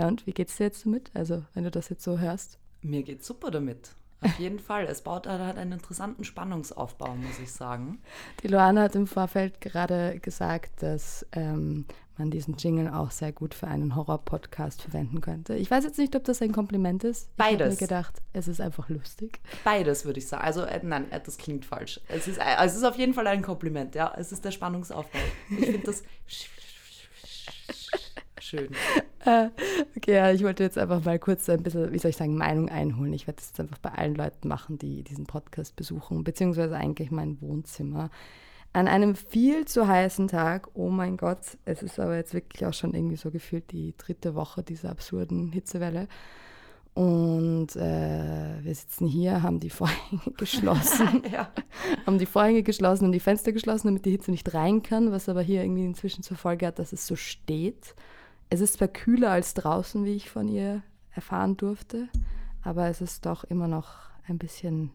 Ja, und wie geht's dir jetzt damit? Also, wenn du das jetzt so hörst? Mir geht's super damit. Auf jeden Fall. Es baut halt einen interessanten Spannungsaufbau, muss ich sagen. Die Luana hat im Vorfeld gerade gesagt, dass ähm, man diesen Jingle auch sehr gut für einen Horror-Podcast verwenden könnte. Ich weiß jetzt nicht, ob das ein Kompliment ist. Beides. Ich habe mir gedacht, es ist einfach lustig. Beides, würde ich sagen. Also, äh, nein, äh, das klingt falsch. Es ist, äh, es ist auf jeden Fall ein Kompliment, ja. Es ist der Spannungsaufbau. Ich finde das schön. Äh, okay, ja, ich wollte jetzt einfach mal kurz ein bisschen, wie soll ich sagen, Meinung einholen. Ich werde das jetzt einfach bei allen Leuten machen, die diesen Podcast besuchen, beziehungsweise eigentlich mein Wohnzimmer. An einem viel zu heißen Tag, oh mein Gott, es ist aber jetzt wirklich auch schon irgendwie so gefühlt die dritte Woche dieser absurden Hitzewelle. Und äh, wir sitzen hier, haben die Vorhänge geschlossen, ja. haben die Vorhänge geschlossen und die Fenster geschlossen, damit die Hitze nicht rein kann, was aber hier irgendwie inzwischen zur Folge hat, dass es so steht. Es ist zwar kühler als draußen, wie ich von ihr erfahren durfte, aber es ist doch immer noch ein bisschen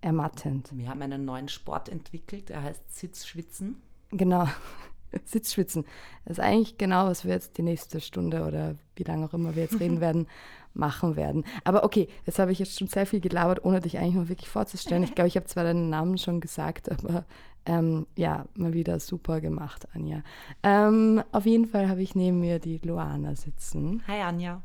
ermattend. Wir haben einen neuen Sport entwickelt, der heißt Sitzschwitzen. Genau, Sitzschwitzen. Das ist eigentlich genau, was wir jetzt die nächste Stunde oder wie lange auch immer wir jetzt reden werden, machen werden. Aber okay, jetzt habe ich jetzt schon sehr viel gelabert, ohne dich eigentlich mal wirklich vorzustellen. Ich glaube, ich habe zwar deinen Namen schon gesagt, aber ähm, ja, mal wieder super gemacht, Anja. Ähm, auf jeden Fall habe ich neben mir die Luana sitzen. Hi, Anja.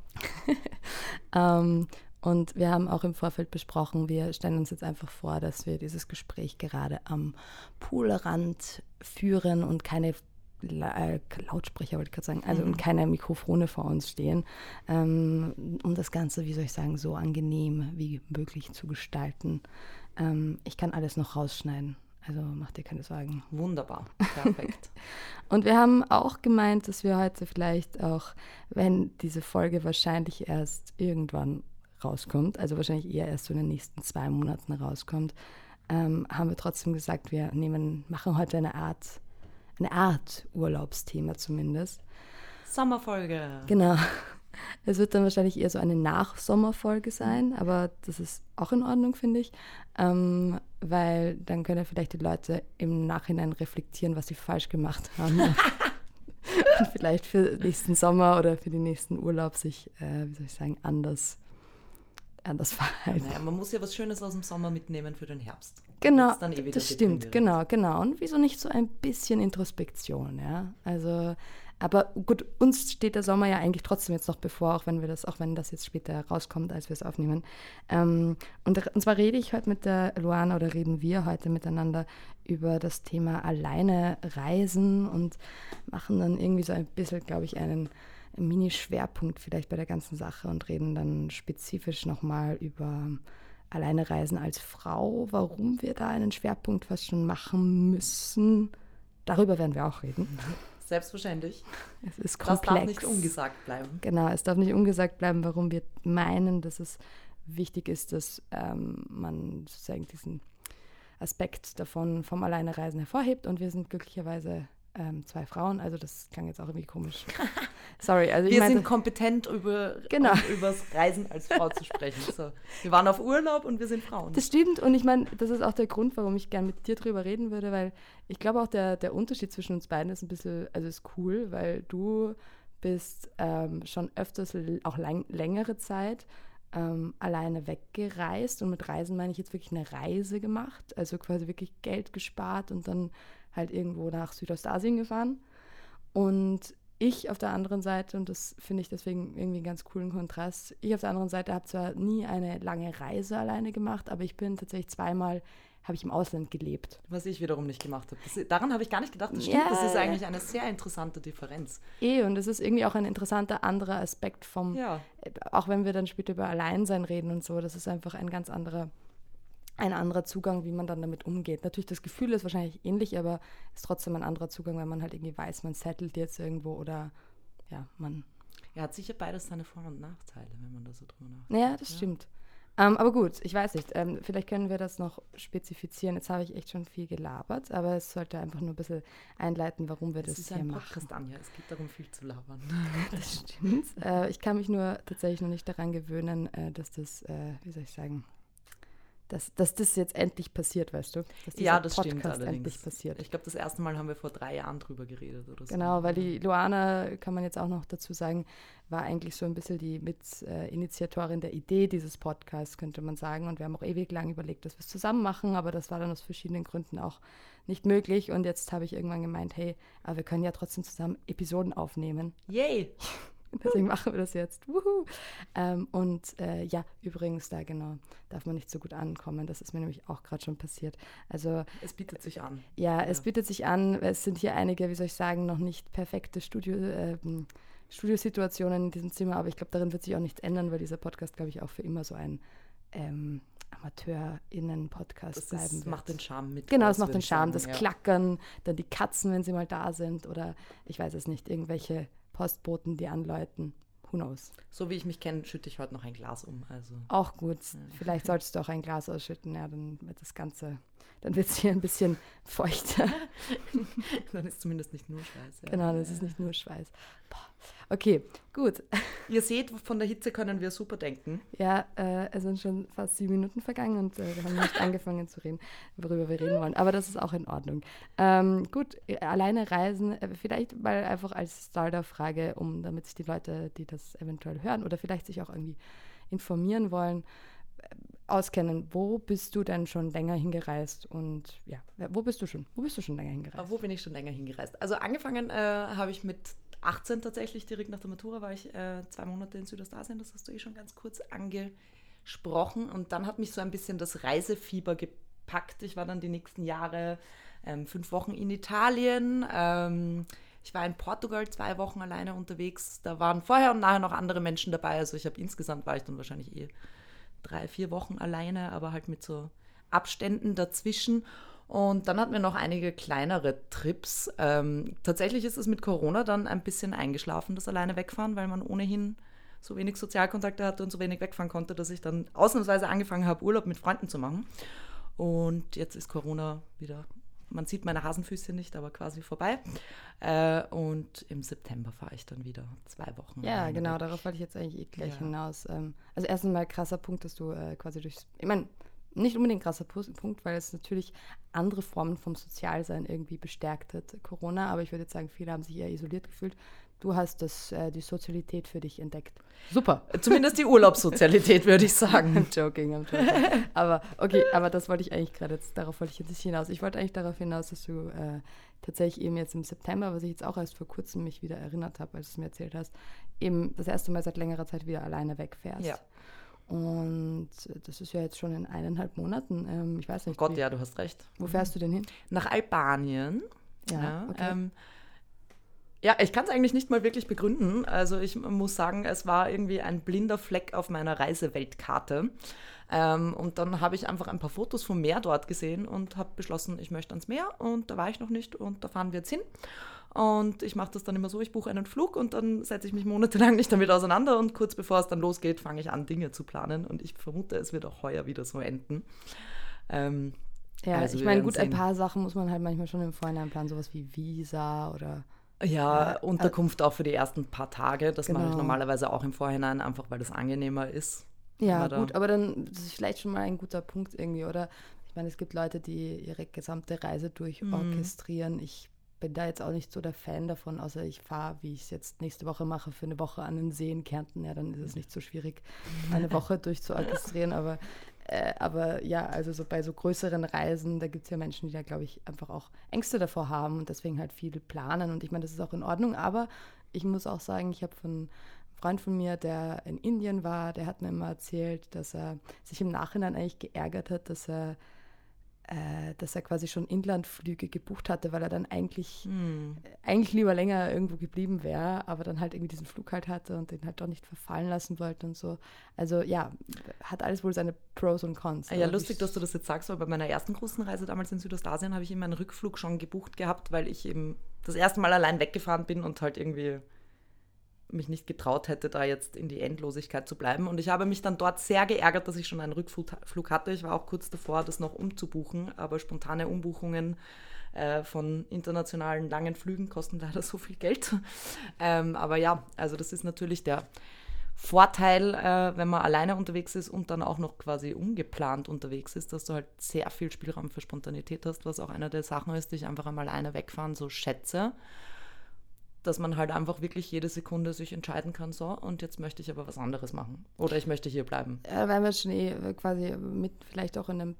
ähm, und wir haben auch im Vorfeld besprochen, wir stellen uns jetzt einfach vor, dass wir dieses Gespräch gerade am Poolrand führen und keine äh, Lautsprecher, wollte ich gerade sagen, also mhm. und keine Mikrofone vor uns stehen, ähm, um das Ganze, wie soll ich sagen, so angenehm wie möglich zu gestalten. Ähm, ich kann alles noch rausschneiden. Also mach dir keine Sorgen. Wunderbar, perfekt. und wir haben auch gemeint, dass wir heute vielleicht auch, wenn diese Folge wahrscheinlich erst irgendwann rauskommt, also wahrscheinlich eher erst so in den nächsten zwei Monaten rauskommt, ähm, haben wir trotzdem gesagt, wir nehmen, machen heute eine Art, eine Art Urlaubsthema zumindest. Sommerfolge. Genau. Es wird dann wahrscheinlich eher so eine Nachsommerfolge sein, aber das ist auch in Ordnung, finde ich, ähm, weil dann können vielleicht die Leute im Nachhinein reflektieren, was sie falsch gemacht haben. und vielleicht für nächsten Sommer oder für den nächsten Urlaub sich, äh, wie soll ich sagen, anders, anders verhalten. Naja, man muss ja was Schönes aus dem Sommer mitnehmen für den Herbst. Genau, eh das stimmt, genau, genau. Und wieso nicht so ein bisschen Introspektion, ja? Also aber gut, uns steht der Sommer ja eigentlich trotzdem jetzt noch bevor, auch wenn wir das, auch wenn das jetzt später rauskommt, als wir es aufnehmen. Ähm, und, und zwar rede ich heute mit der Luana oder reden wir heute miteinander über das Thema alleine reisen und machen dann irgendwie so ein bisschen, glaube ich, einen Mini-Schwerpunkt vielleicht bei der ganzen Sache und reden dann spezifisch nochmal über alleine reisen als Frau, warum wir da einen Schwerpunkt fast schon machen müssen. Darüber werden wir auch reden. Selbstverständlich. Es ist komplex. Das darf nicht ungesagt bleiben. Genau, es darf nicht ungesagt bleiben, warum wir meinen, dass es wichtig ist, dass ähm, man sozusagen diesen Aspekt davon vom Alleinereisen hervorhebt. Und wir sind glücklicherweise ähm, zwei Frauen, also das klang jetzt auch irgendwie komisch. Sorry, also wir meinte, sind kompetent über genau. übers Reisen als Frau zu sprechen. So, wir waren auf Urlaub und wir sind Frauen. Das stimmt und ich meine, das ist auch der Grund, warum ich gerne mit dir drüber reden würde, weil ich glaube auch der, der Unterschied zwischen uns beiden ist ein bisschen, also ist cool, weil du bist ähm, schon öfters, auch lang, längere Zeit ähm, alleine weggereist und mit Reisen meine ich jetzt wirklich eine Reise gemacht, also quasi wirklich Geld gespart und dann halt irgendwo nach Südostasien gefahren. Und ich auf der anderen Seite, und das finde ich deswegen irgendwie einen ganz coolen Kontrast, ich auf der anderen Seite habe zwar nie eine lange Reise alleine gemacht, aber ich bin tatsächlich zweimal, habe ich im Ausland gelebt. Was ich wiederum nicht gemacht habe. Das, daran habe ich gar nicht gedacht. Das stimmt, ja, das ist eigentlich eine sehr interessante Differenz. Eh, und das ist irgendwie auch ein interessanter anderer Aspekt vom, ja. auch wenn wir dann später über Alleinsein reden und so, das ist einfach ein ganz anderer ein anderer Zugang, wie man dann damit umgeht. Natürlich, das Gefühl ist wahrscheinlich ähnlich, aber ist trotzdem ein anderer Zugang, wenn man halt irgendwie weiß, man settelt jetzt irgendwo oder ja, man. Er hat sicher beides seine Vor- und Nachteile, wenn man da so drüber nachdenkt. Ja, das ja. stimmt. Ähm, aber gut, ich weiß nicht. Ähm, vielleicht können wir das noch spezifizieren. Jetzt habe ich echt schon viel gelabert, aber es sollte einfach nur ein bisschen einleiten, warum wir das, das ist hier ein Podcast, machen. Anja. Es geht darum, viel zu labern. das stimmt. Äh, ich kann mich nur tatsächlich noch nicht daran gewöhnen, äh, dass das, äh, wie soll ich sagen, dass, dass das jetzt endlich passiert, weißt du? Dass ja, das Podcast stimmt allerdings. endlich passiert. Ich glaube, das erste Mal haben wir vor drei Jahren drüber geredet oder so. Genau, weil die Luana, kann man jetzt auch noch dazu sagen, war eigentlich so ein bisschen die Mitinitiatorin der Idee dieses Podcasts, könnte man sagen. Und wir haben auch ewig lang überlegt, dass wir es zusammen machen, aber das war dann aus verschiedenen Gründen auch nicht möglich. Und jetzt habe ich irgendwann gemeint, hey, aber wir können ja trotzdem zusammen Episoden aufnehmen. Yay! Deswegen machen wir das jetzt. Ähm, und äh, ja, übrigens, da genau, darf man nicht so gut ankommen. Das ist mir nämlich auch gerade schon passiert. Also es bietet sich an. Ja, ja, es bietet sich an. Es sind hier einige, wie soll ich sagen, noch nicht perfekte Studio, äh, Studiosituationen in diesem Zimmer, aber ich glaube, darin wird sich auch nichts ändern, weil dieser Podcast, glaube ich, auch für immer so ein ähm, AmateurInnen-Podcast bleiben wird. Das macht den Charme mit. Genau, es macht den Charme. Sagen, das ja. Klackern, dann die Katzen, wenn sie mal da sind oder ich weiß es nicht, irgendwelche Postboten, die anläuten. Who knows? So wie ich mich kenne, schütte ich heute noch ein Glas um. Also. Auch gut. Ja. Vielleicht solltest du auch ein Glas ausschütten, ja, dann wird das Ganze, dann wird es hier ein bisschen feuchter. dann ist zumindest nicht nur Schweiß. Ja. Genau, das ist nicht nur Schweiß. Boah. Okay, gut. Ihr seht, von der Hitze können wir super denken. Ja, äh, es sind schon fast sieben Minuten vergangen und äh, wir haben nicht angefangen zu reden, worüber wir reden wollen. Aber das ist auch in Ordnung. Ähm, gut, alleine reisen, äh, vielleicht mal einfach als Starter-Frage, um damit sich die Leute, die das eventuell hören oder vielleicht sich auch irgendwie informieren wollen, äh, auskennen. Wo bist du denn schon länger hingereist? Und ja, wo bist du schon? Wo bist du schon länger hingereist? Wo bin ich schon länger hingereist? Also angefangen äh, habe ich mit 18 tatsächlich, direkt nach der Matura, war ich äh, zwei Monate in Südostasien, das hast du eh schon ganz kurz angesprochen. Und dann hat mich so ein bisschen das Reisefieber gepackt. Ich war dann die nächsten Jahre ähm, fünf Wochen in Italien. Ähm, ich war in Portugal zwei Wochen alleine unterwegs. Da waren vorher und nachher noch andere Menschen dabei. Also ich habe insgesamt war ich dann wahrscheinlich eh drei, vier Wochen alleine, aber halt mit so Abständen dazwischen. Und dann hatten wir noch einige kleinere Trips. Ähm, tatsächlich ist es mit Corona dann ein bisschen eingeschlafen, das alleine wegfahren, weil man ohnehin so wenig Sozialkontakte hatte und so wenig wegfahren konnte, dass ich dann ausnahmsweise angefangen habe, Urlaub mit Freunden zu machen. Und jetzt ist Corona wieder, man sieht meine Hasenfüßchen nicht, aber quasi vorbei. Äh, und im September fahre ich dann wieder zwei Wochen. Ja, genau, weg. darauf wollte ich jetzt eigentlich eh gleich ja. hinaus. Ähm, also erstens mal krasser Punkt, dass du äh, quasi durch, ich meine, nicht unbedingt krasser Punkt, weil es natürlich andere Formen vom Sozialsein irgendwie bestärkt hat, Corona. Aber ich würde jetzt sagen, viele haben sich eher isoliert gefühlt. Du hast das, äh, die Sozialität für dich entdeckt. Super. Zumindest die Urlaubssozialität, würde ich sagen. I'm joking, I'm joking. Aber okay, aber das wollte ich eigentlich gerade jetzt, darauf wollte ich jetzt nicht hinaus. Ich wollte eigentlich darauf hinaus, dass du äh, tatsächlich eben jetzt im September, was ich jetzt auch erst vor kurzem mich wieder erinnert habe, als du es mir erzählt hast, eben das erste Mal seit längerer Zeit wieder alleine wegfährst. Ja. Und das ist ja jetzt schon in eineinhalb Monaten. Ähm, ich weiß nicht. Oh Gott, wie, ja, du hast recht. Wo fährst du denn hin? Nach Albanien. Ja, ja okay. Ähm, ja, ich kann es eigentlich nicht mal wirklich begründen. Also ich muss sagen, es war irgendwie ein blinder Fleck auf meiner Reiseweltkarte. Ähm, und dann habe ich einfach ein paar Fotos vom Meer dort gesehen und habe beschlossen, ich möchte ans Meer. Und da war ich noch nicht und da fahren wir jetzt hin. Und ich mache das dann immer so, ich buche einen Flug und dann setze ich mich monatelang nicht damit auseinander und kurz bevor es dann losgeht, fange ich an, Dinge zu planen. Und ich vermute, es wird auch heuer wieder so enden. Ähm, ja, also ich meine, gut, sehen. ein paar Sachen muss man halt manchmal schon im Vorhinein planen, sowas wie Visa oder ja, äh, Unterkunft auch für die ersten paar Tage. Das genau. mache ich genau. normalerweise auch im Vorhinein, einfach weil das angenehmer ist. Ja, gut, aber dann das ist vielleicht schon mal ein guter Punkt irgendwie, oder? Ich meine, es gibt Leute, die ihre gesamte Reise durchorchestrieren. Mhm. Ich bin da jetzt auch nicht so der Fan davon, außer ich fahre, wie ich es jetzt nächste Woche mache, für eine Woche an den See in Kärnten. Ja, dann ist es nicht so schwierig, eine Woche durchzuorchestrieren. Aber, äh, aber ja, also so bei so größeren Reisen, da gibt es ja Menschen, die da, glaube ich, einfach auch Ängste davor haben und deswegen halt viel planen. Und ich meine, das ist auch in Ordnung. Aber ich muss auch sagen, ich habe von einem Freund von mir, der in Indien war, der hat mir immer erzählt, dass er sich im Nachhinein eigentlich geärgert hat, dass er äh, dass er quasi schon Inlandflüge gebucht hatte, weil er dann eigentlich, hm. eigentlich lieber länger irgendwo geblieben wäre, aber dann halt irgendwie diesen Flug halt hatte und den halt doch nicht verfallen lassen wollte und so. Also ja, hat alles wohl seine Pros und Cons. Ja, lustig, dass du das jetzt sagst, weil bei meiner ersten großen Reise damals in Südostasien habe ich immer einen Rückflug schon gebucht gehabt, weil ich eben das erste Mal allein weggefahren bin und halt irgendwie mich nicht getraut hätte, da jetzt in die Endlosigkeit zu bleiben. Und ich habe mich dann dort sehr geärgert, dass ich schon einen Rückflug hatte. Ich war auch kurz davor, das noch umzubuchen, aber spontane Umbuchungen äh, von internationalen langen Flügen kosten leider so viel Geld. Ähm, aber ja, also das ist natürlich der Vorteil, äh, wenn man alleine unterwegs ist und dann auch noch quasi ungeplant unterwegs ist, dass du halt sehr viel Spielraum für Spontanität hast, was auch einer der Sachen ist, die ich einfach einmal alleine wegfahren so schätze dass man halt einfach wirklich jede Sekunde sich entscheiden kann, so, und jetzt möchte ich aber was anderes machen. Oder ich möchte hier bleiben. Ja, weil wir schon eh quasi mit vielleicht auch in, einem,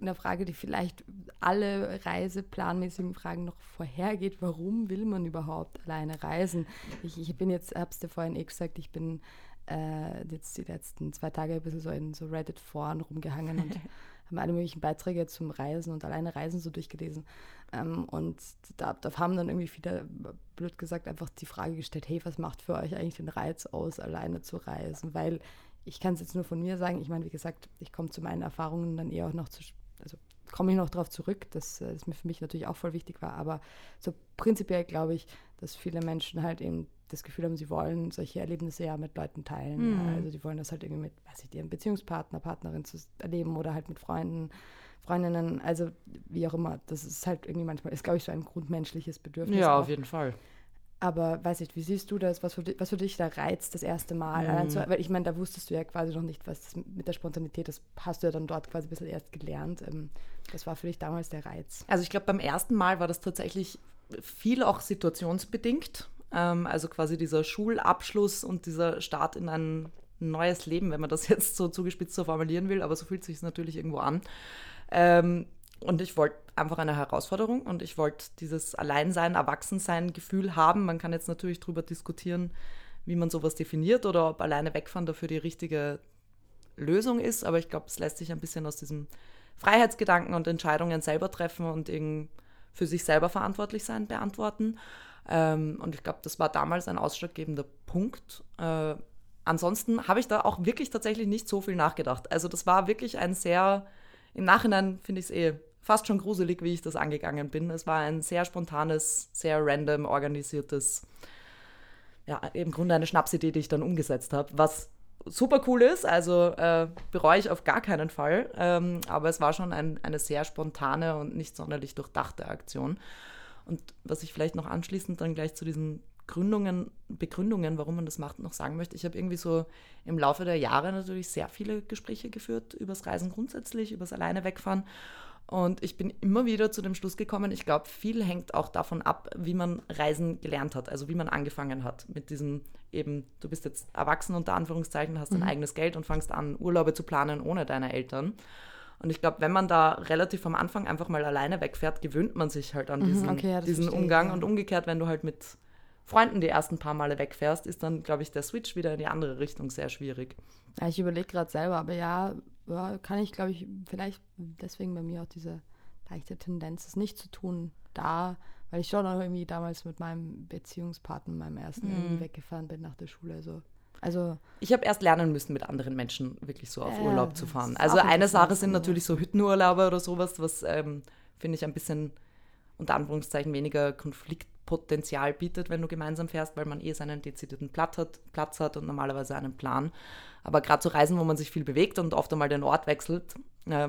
in einer Frage, die vielleicht alle reiseplanmäßigen Fragen noch vorhergeht, warum will man überhaupt alleine reisen? Ich, ich bin jetzt, hab's dir vorhin eh gesagt, ich bin äh, jetzt die letzten zwei Tage ein bisschen so in so Reddit-Foren rumgehangen und haben alle möglichen Beiträge zum Reisen und alleine Reisen so durchgelesen. Ähm, und da, da haben dann irgendwie viele, blöd gesagt, einfach die Frage gestellt, hey, was macht für euch eigentlich den Reiz aus, alleine zu reisen? Weil ich kann es jetzt nur von mir sagen, ich meine, wie gesagt, ich komme zu meinen Erfahrungen dann eher auch noch zu, also komme ich noch darauf zurück, dass es mir für mich natürlich auch voll wichtig war, aber so prinzipiell glaube ich, dass viele Menschen halt eben das Gefühl haben, sie wollen solche Erlebnisse ja mit Leuten teilen. Mhm. Ja. Also die wollen das halt irgendwie mit, weiß ich, ihrem Beziehungspartner, Partnerin zu erleben oder halt mit Freunden, Freundinnen, also wie auch immer. Das ist halt irgendwie manchmal, ist glaube ich so ein grundmenschliches Bedürfnis. Ja, auch. auf jeden Fall. Aber weiß ich, wie siehst du das? Was für, was für dich da reizt, das erste Mal? Mhm. Also, weil ich meine, da wusstest du ja quasi noch nicht, was mit der Spontanität, das hast du ja dann dort quasi ein bisschen erst gelernt. Ähm, das war für dich damals der Reiz. Also ich glaube, beim ersten Mal war das tatsächlich viel auch situationsbedingt. Ähm, also quasi dieser Schulabschluss und dieser Start in ein neues Leben, wenn man das jetzt so zugespitzt so formulieren will, aber so fühlt sich es natürlich irgendwo an. Ähm, und ich wollte einfach eine Herausforderung und ich wollte dieses Alleinsein, Erwachsensein Gefühl haben. Man kann jetzt natürlich darüber diskutieren, wie man sowas definiert oder ob alleine wegfahren dafür die richtige Lösung ist. Aber ich glaube, es lässt sich ein bisschen aus diesem Freiheitsgedanken und Entscheidungen selber treffen und irgendwie für sich selber verantwortlich sein beantworten. Ähm, und ich glaube, das war damals ein ausschlaggebender Punkt. Äh, ansonsten habe ich da auch wirklich tatsächlich nicht so viel nachgedacht. Also das war wirklich ein sehr, im Nachhinein finde ich es eh fast schon gruselig, wie ich das angegangen bin. Es war ein sehr spontanes, sehr random organisiertes, ja, im Grunde eine Schnapsidee, die ich dann umgesetzt habe, was super cool ist, also äh, bereue ich auf gar keinen Fall. Ähm, aber es war schon ein, eine sehr spontane und nicht sonderlich durchdachte Aktion. Und was ich vielleicht noch anschließend dann gleich zu diesen Gründungen, Begründungen, warum man das macht, noch sagen möchte. Ich habe irgendwie so im Laufe der Jahre natürlich sehr viele Gespräche geführt übers Reisen grundsätzlich, übers Alleine wegfahren. Und ich bin immer wieder zu dem Schluss gekommen, ich glaube, viel hängt auch davon ab, wie man Reisen gelernt hat, also wie man angefangen hat mit diesem eben, du bist jetzt erwachsen unter Anführungszeichen, hast dein mhm. eigenes Geld und fangst an, Urlaube zu planen ohne deine Eltern. Und ich glaube, wenn man da relativ am Anfang einfach mal alleine wegfährt, gewöhnt man sich halt an mhm, diesen, okay, ja, diesen Umgang. Ich, ja. Und umgekehrt, wenn du halt mit Freunden die ersten paar Male wegfährst, ist dann, glaube ich, der Switch wieder in die andere Richtung sehr schwierig. Ja, ich überlege gerade selber, aber ja, ja kann ich, glaube ich, vielleicht deswegen bei mir auch diese leichte Tendenz, es nicht zu tun, da, weil ich schon auch irgendwie damals mit meinem Beziehungspartner, meinem ersten, irgendwie weggefahren bin nach der Schule. So. Also ich habe erst lernen müssen, mit anderen Menschen wirklich so auf äh, Urlaub zu fahren. Also eine Sache sind natürlich so Hüttenurlaube oder sowas, was ähm, finde ich ein bisschen unter Anführungszeichen weniger Konfliktpotenzial bietet, wenn du gemeinsam fährst, weil man eh seinen dezidierten Platz hat, Platz hat und normalerweise einen Plan. Aber gerade zu Reisen, wo man sich viel bewegt und oft einmal den Ort wechselt, äh,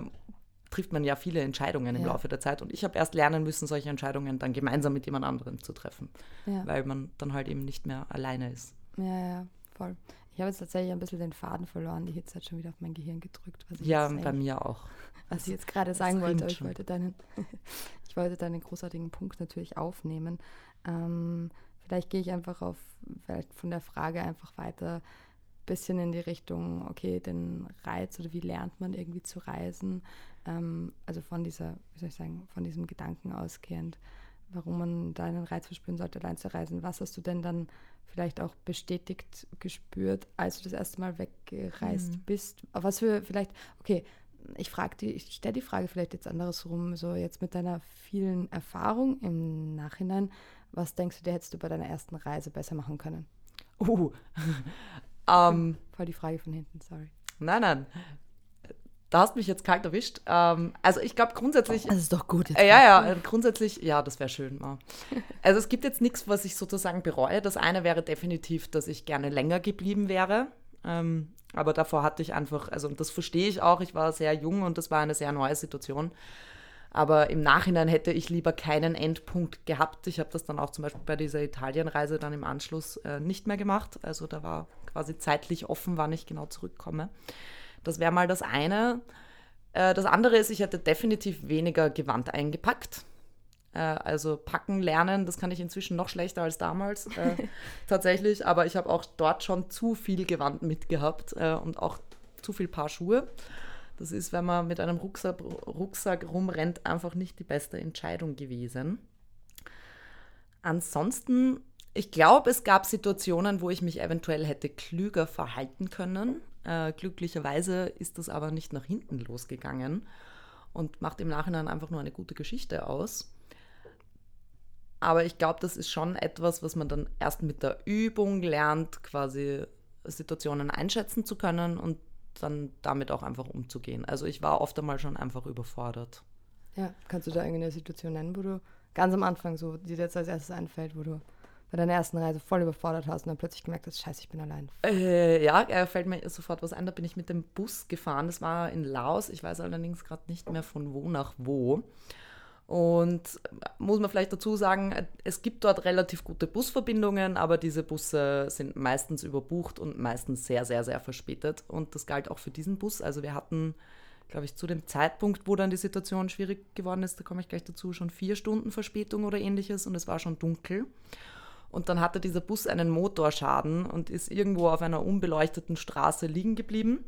trifft man ja viele Entscheidungen im ja. Laufe der Zeit. Und ich habe erst lernen müssen, solche Entscheidungen dann gemeinsam mit jemand anderem zu treffen, ja. weil man dann halt eben nicht mehr alleine ist. Ja, ja voll. Ich habe jetzt tatsächlich ein bisschen den Faden verloren. Die Hitze hat schon wieder auf mein Gehirn gedrückt. ja, bei mir auch. Was das, ich jetzt gerade sagen wollte, ich wollte, deinen, ich wollte deinen großartigen Punkt natürlich aufnehmen. Ähm, vielleicht gehe ich einfach auf, vielleicht von der Frage einfach weiter ein bisschen in die Richtung, okay, den Reiz oder wie lernt man irgendwie zu reisen? Ähm, also von dieser, wie soll ich sagen, von diesem Gedanken ausgehend, warum man da einen Reiz verspüren sollte, allein zu reisen. Was hast du denn dann vielleicht auch bestätigt gespürt, als du das erste Mal weggereist mhm. bist? Was für vielleicht, okay, ich frage die, ich stelle die Frage vielleicht jetzt andersrum, so jetzt mit deiner vielen Erfahrung im Nachhinein, was denkst du, der hättest du bei deiner ersten Reise besser machen können? Um, ähm. voll die Frage von hinten, sorry. Nein, nein, da hast mich jetzt kalt erwischt. Ähm, also ich glaube grundsätzlich. Das ist doch gut. Jetzt äh, ja, ja, grundsätzlich, ja, das wäre schön. Ja. Also es gibt jetzt nichts, was ich sozusagen bereue. Das eine wäre definitiv, dass ich gerne länger geblieben wäre. Ähm, aber davor hatte ich einfach, also das verstehe ich auch, ich war sehr jung und das war eine sehr neue Situation. Aber im Nachhinein hätte ich lieber keinen Endpunkt gehabt. Ich habe das dann auch zum Beispiel bei dieser Italienreise dann im Anschluss äh, nicht mehr gemacht. Also da war quasi zeitlich offen, wann ich genau zurückkomme. Das wäre mal das eine. Äh, das andere ist, ich hätte definitiv weniger Gewand eingepackt. Äh, also packen, lernen, das kann ich inzwischen noch schlechter als damals äh, tatsächlich. Aber ich habe auch dort schon zu viel Gewand mitgehabt äh, und auch zu viel Paar Schuhe. Das ist, wenn man mit einem Rucksack, Rucksack rumrennt, einfach nicht die beste Entscheidung gewesen. Ansonsten, ich glaube, es gab Situationen, wo ich mich eventuell hätte klüger verhalten können. Äh, glücklicherweise ist das aber nicht nach hinten losgegangen und macht im Nachhinein einfach nur eine gute Geschichte aus. Aber ich glaube, das ist schon etwas, was man dann erst mit der Übung lernt, quasi Situationen einschätzen zu können und dann damit auch einfach umzugehen. Also ich war oft einmal schon einfach überfordert. Ja, kannst du da irgendeine Situation nennen, wo du ganz am Anfang so, die dir jetzt als erstes einfällt, wo du bei deiner ersten Reise voll überfordert hast und dann plötzlich gemerkt hast, scheiße, ich bin allein? Äh, ja, fällt mir sofort was ein. Da bin ich mit dem Bus gefahren. Das war in Laos. Ich weiß allerdings gerade nicht mehr von wo nach wo. Und muss man vielleicht dazu sagen, es gibt dort relativ gute Busverbindungen, aber diese Busse sind meistens überbucht und meistens sehr, sehr, sehr verspätet. Und das galt auch für diesen Bus. Also wir hatten, glaube ich, zu dem Zeitpunkt, wo dann die Situation schwierig geworden ist, da komme ich gleich dazu, schon vier Stunden Verspätung oder ähnliches und es war schon dunkel. Und dann hatte dieser Bus einen Motorschaden und ist irgendwo auf einer unbeleuchteten Straße liegen geblieben.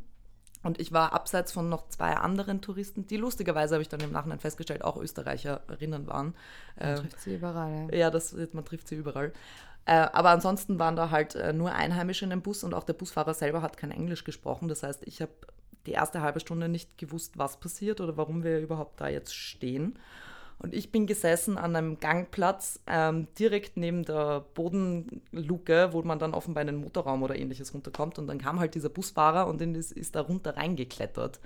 Und ich war abseits von noch zwei anderen Touristen, die lustigerweise, habe ich dann im Nachhinein festgestellt, auch Österreicherinnen waren. Man äh, trifft sie überall. Ja, ja das, man trifft sie überall. Äh, aber ansonsten waren da halt äh, nur Einheimische in dem Bus und auch der Busfahrer selber hat kein Englisch gesprochen. Das heißt, ich habe die erste halbe Stunde nicht gewusst, was passiert oder warum wir überhaupt da jetzt stehen. Und ich bin gesessen an einem Gangplatz ähm, direkt neben der Bodenluke, wo man dann offenbar in den Motorraum oder ähnliches runterkommt. Und dann kam halt dieser Busfahrer und ist, ist da runter reingeklettert.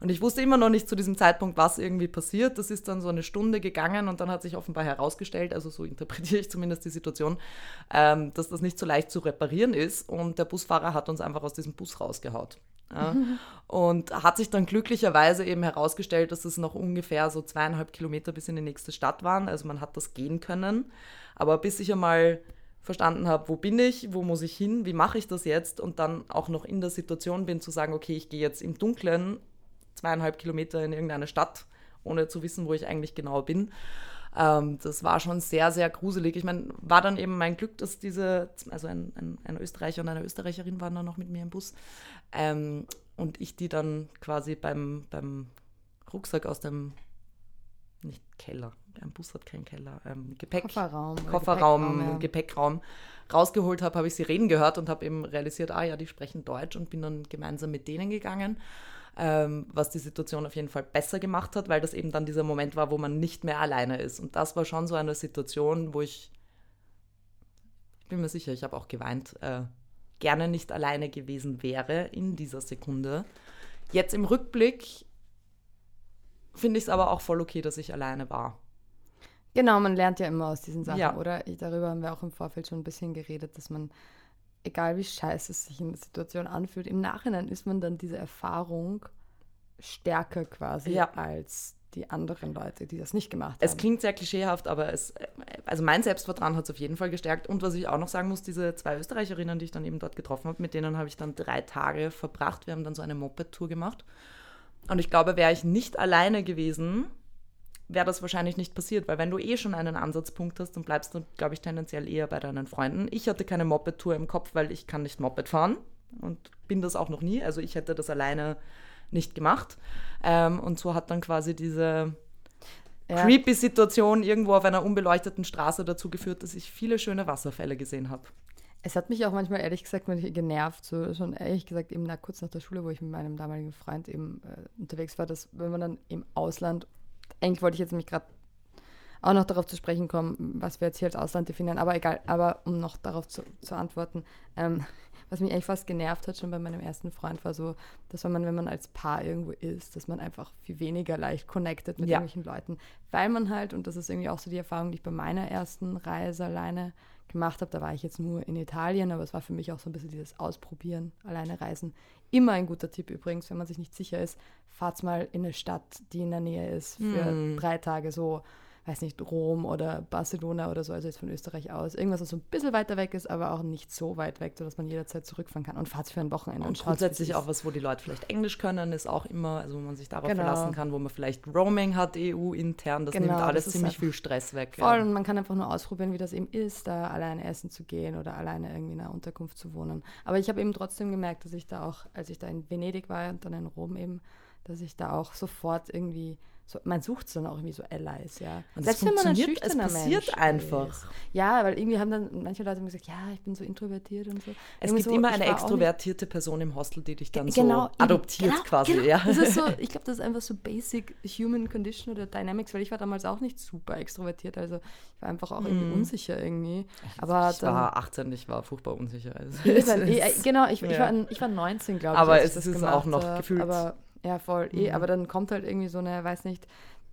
Und ich wusste immer noch nicht zu diesem Zeitpunkt, was irgendwie passiert. Das ist dann so eine Stunde gegangen und dann hat sich offenbar herausgestellt, also so interpretiere ich zumindest die Situation, ähm, dass das nicht so leicht zu reparieren ist. Und der Busfahrer hat uns einfach aus diesem Bus rausgehaut. Ja. Und hat sich dann glücklicherweise eben herausgestellt, dass es noch ungefähr so zweieinhalb Kilometer bis in die nächste Stadt waren. Also man hat das gehen können. Aber bis ich einmal verstanden habe, wo bin ich, wo muss ich hin, wie mache ich das jetzt und dann auch noch in der Situation bin zu sagen, okay, ich gehe jetzt im Dunkeln zweieinhalb Kilometer in irgendeine Stadt, ohne zu wissen, wo ich eigentlich genau bin. Ähm, das war schon sehr, sehr gruselig. Ich meine, war dann eben mein Glück, dass diese, also ein, ein, ein Österreicher und eine Österreicherin waren dann noch mit mir im Bus. Ähm, und ich die dann quasi beim, beim Rucksack aus dem, nicht Keller, ein Bus hat keinen Keller, ähm, Gepäck, Kofferraum, Kofferraum, Gepäckraum, ja. Gepäckraum rausgeholt habe, habe ich sie reden gehört und habe eben realisiert, ah ja, die sprechen Deutsch und bin dann gemeinsam mit denen gegangen ähm, was die Situation auf jeden Fall besser gemacht hat, weil das eben dann dieser Moment war, wo man nicht mehr alleine ist. Und das war schon so eine Situation, wo ich, ich bin mir sicher, ich habe auch geweint, äh, gerne nicht alleine gewesen wäre in dieser Sekunde. Jetzt im Rückblick finde ich es aber auch voll okay, dass ich alleine war. Genau, man lernt ja immer aus diesen Sachen, ja. oder? Ich, darüber haben wir auch im Vorfeld schon ein bisschen geredet, dass man egal wie scheiße es sich in der Situation anfühlt, im Nachhinein ist man dann diese Erfahrung stärker quasi ja. als die anderen Leute, die das nicht gemacht haben. Es klingt sehr klischeehaft, aber es, also mein Selbstvertrauen hat es auf jeden Fall gestärkt. Und was ich auch noch sagen muss, diese zwei Österreicherinnen, die ich dann eben dort getroffen habe, mit denen habe ich dann drei Tage verbracht. Wir haben dann so eine Moped-Tour gemacht. Und ich glaube, wäre ich nicht alleine gewesen, wäre das wahrscheinlich nicht passiert, weil wenn du eh schon einen Ansatzpunkt hast, dann bleibst du, glaube ich, tendenziell eher bei deinen Freunden. Ich hatte keine Moped-Tour im Kopf, weil ich kann nicht Moped fahren und bin das auch noch nie. Also ich hätte das alleine nicht gemacht. Ähm, und so hat dann quasi diese ja. creepy Situation irgendwo auf einer unbeleuchteten Straße dazu geführt, dass ich viele schöne Wasserfälle gesehen habe. Es hat mich auch manchmal ehrlich gesagt genervt, so schon ehrlich gesagt eben nach, kurz nach der Schule, wo ich mit meinem damaligen Freund eben äh, unterwegs war, dass wenn man dann im Ausland eigentlich wollte ich jetzt nämlich gerade auch noch darauf zu sprechen kommen, was wir jetzt hier als Ausland definieren, aber egal, aber um noch darauf zu, zu antworten, ähm, was mich eigentlich fast genervt hat schon bei meinem ersten Freund war so, dass wenn man, wenn man als Paar irgendwo ist, dass man einfach viel weniger leicht connected mit ja. irgendwelchen Leuten, weil man halt, und das ist irgendwie auch so die Erfahrung, die ich bei meiner ersten Reise alleine gemacht habe, da war ich jetzt nur in Italien, aber es war für mich auch so ein bisschen dieses Ausprobieren, alleine reisen. Immer ein guter Tipp übrigens, wenn man sich nicht sicher ist, fahrt mal in eine Stadt, die in der Nähe ist, für mm. drei Tage so. Weiß nicht, Rom oder Barcelona oder so, also jetzt von Österreich aus. Irgendwas, was so ein bisschen weiter weg ist, aber auch nicht so weit weg, sodass man jederzeit zurückfahren kann und fahrt für ein Wochenende. Und schaut's, grundsätzlich auch was, wo die Leute vielleicht Englisch können, ist auch immer, also wo man sich darauf Genau. verlassen kann, wo man vielleicht Roaming hat, EU-intern, das Genau, nimmt alles das ziemlich viel Stress weg. Voll, ja. und man kann einfach nur ausprobieren, wie das eben ist, da alleine essen zu gehen oder alleine irgendwie in einer Unterkunft zu wohnen. Aber ich habe eben trotzdem gemerkt, dass ich da auch, als ich da in Venedig war und dann in Rom eben, dass ich da auch sofort irgendwie, so, man sucht dann auch irgendwie so Allies, ja. Und es funktioniert, es passiert einfach. Ist. Ja, weil irgendwie haben dann manche Leute gesagt, ja, ich bin so introvertiert und so. Es Irgendwie gibt so, immer ich eine extrovertierte Person im Hostel, die dich dann Genau, so adoptiert genau, quasi. genau. Ja. Das ist so, ich glaube, das ist einfach so basic human condition oder dynamics, weil ich war damals auch nicht super extrovertiert, also ich war einfach auch irgendwie unsicher irgendwie. Aber ich dann, war 18, ich war furchtbar unsicher. Also ich war, es genau, ich, ich, ja. war, ich war 19, glaube ich. Aber ich es ist auch noch gefühlt- Aber, ja, voll. Eh, Mhm. aber dann kommt halt irgendwie so eine, weiß nicht,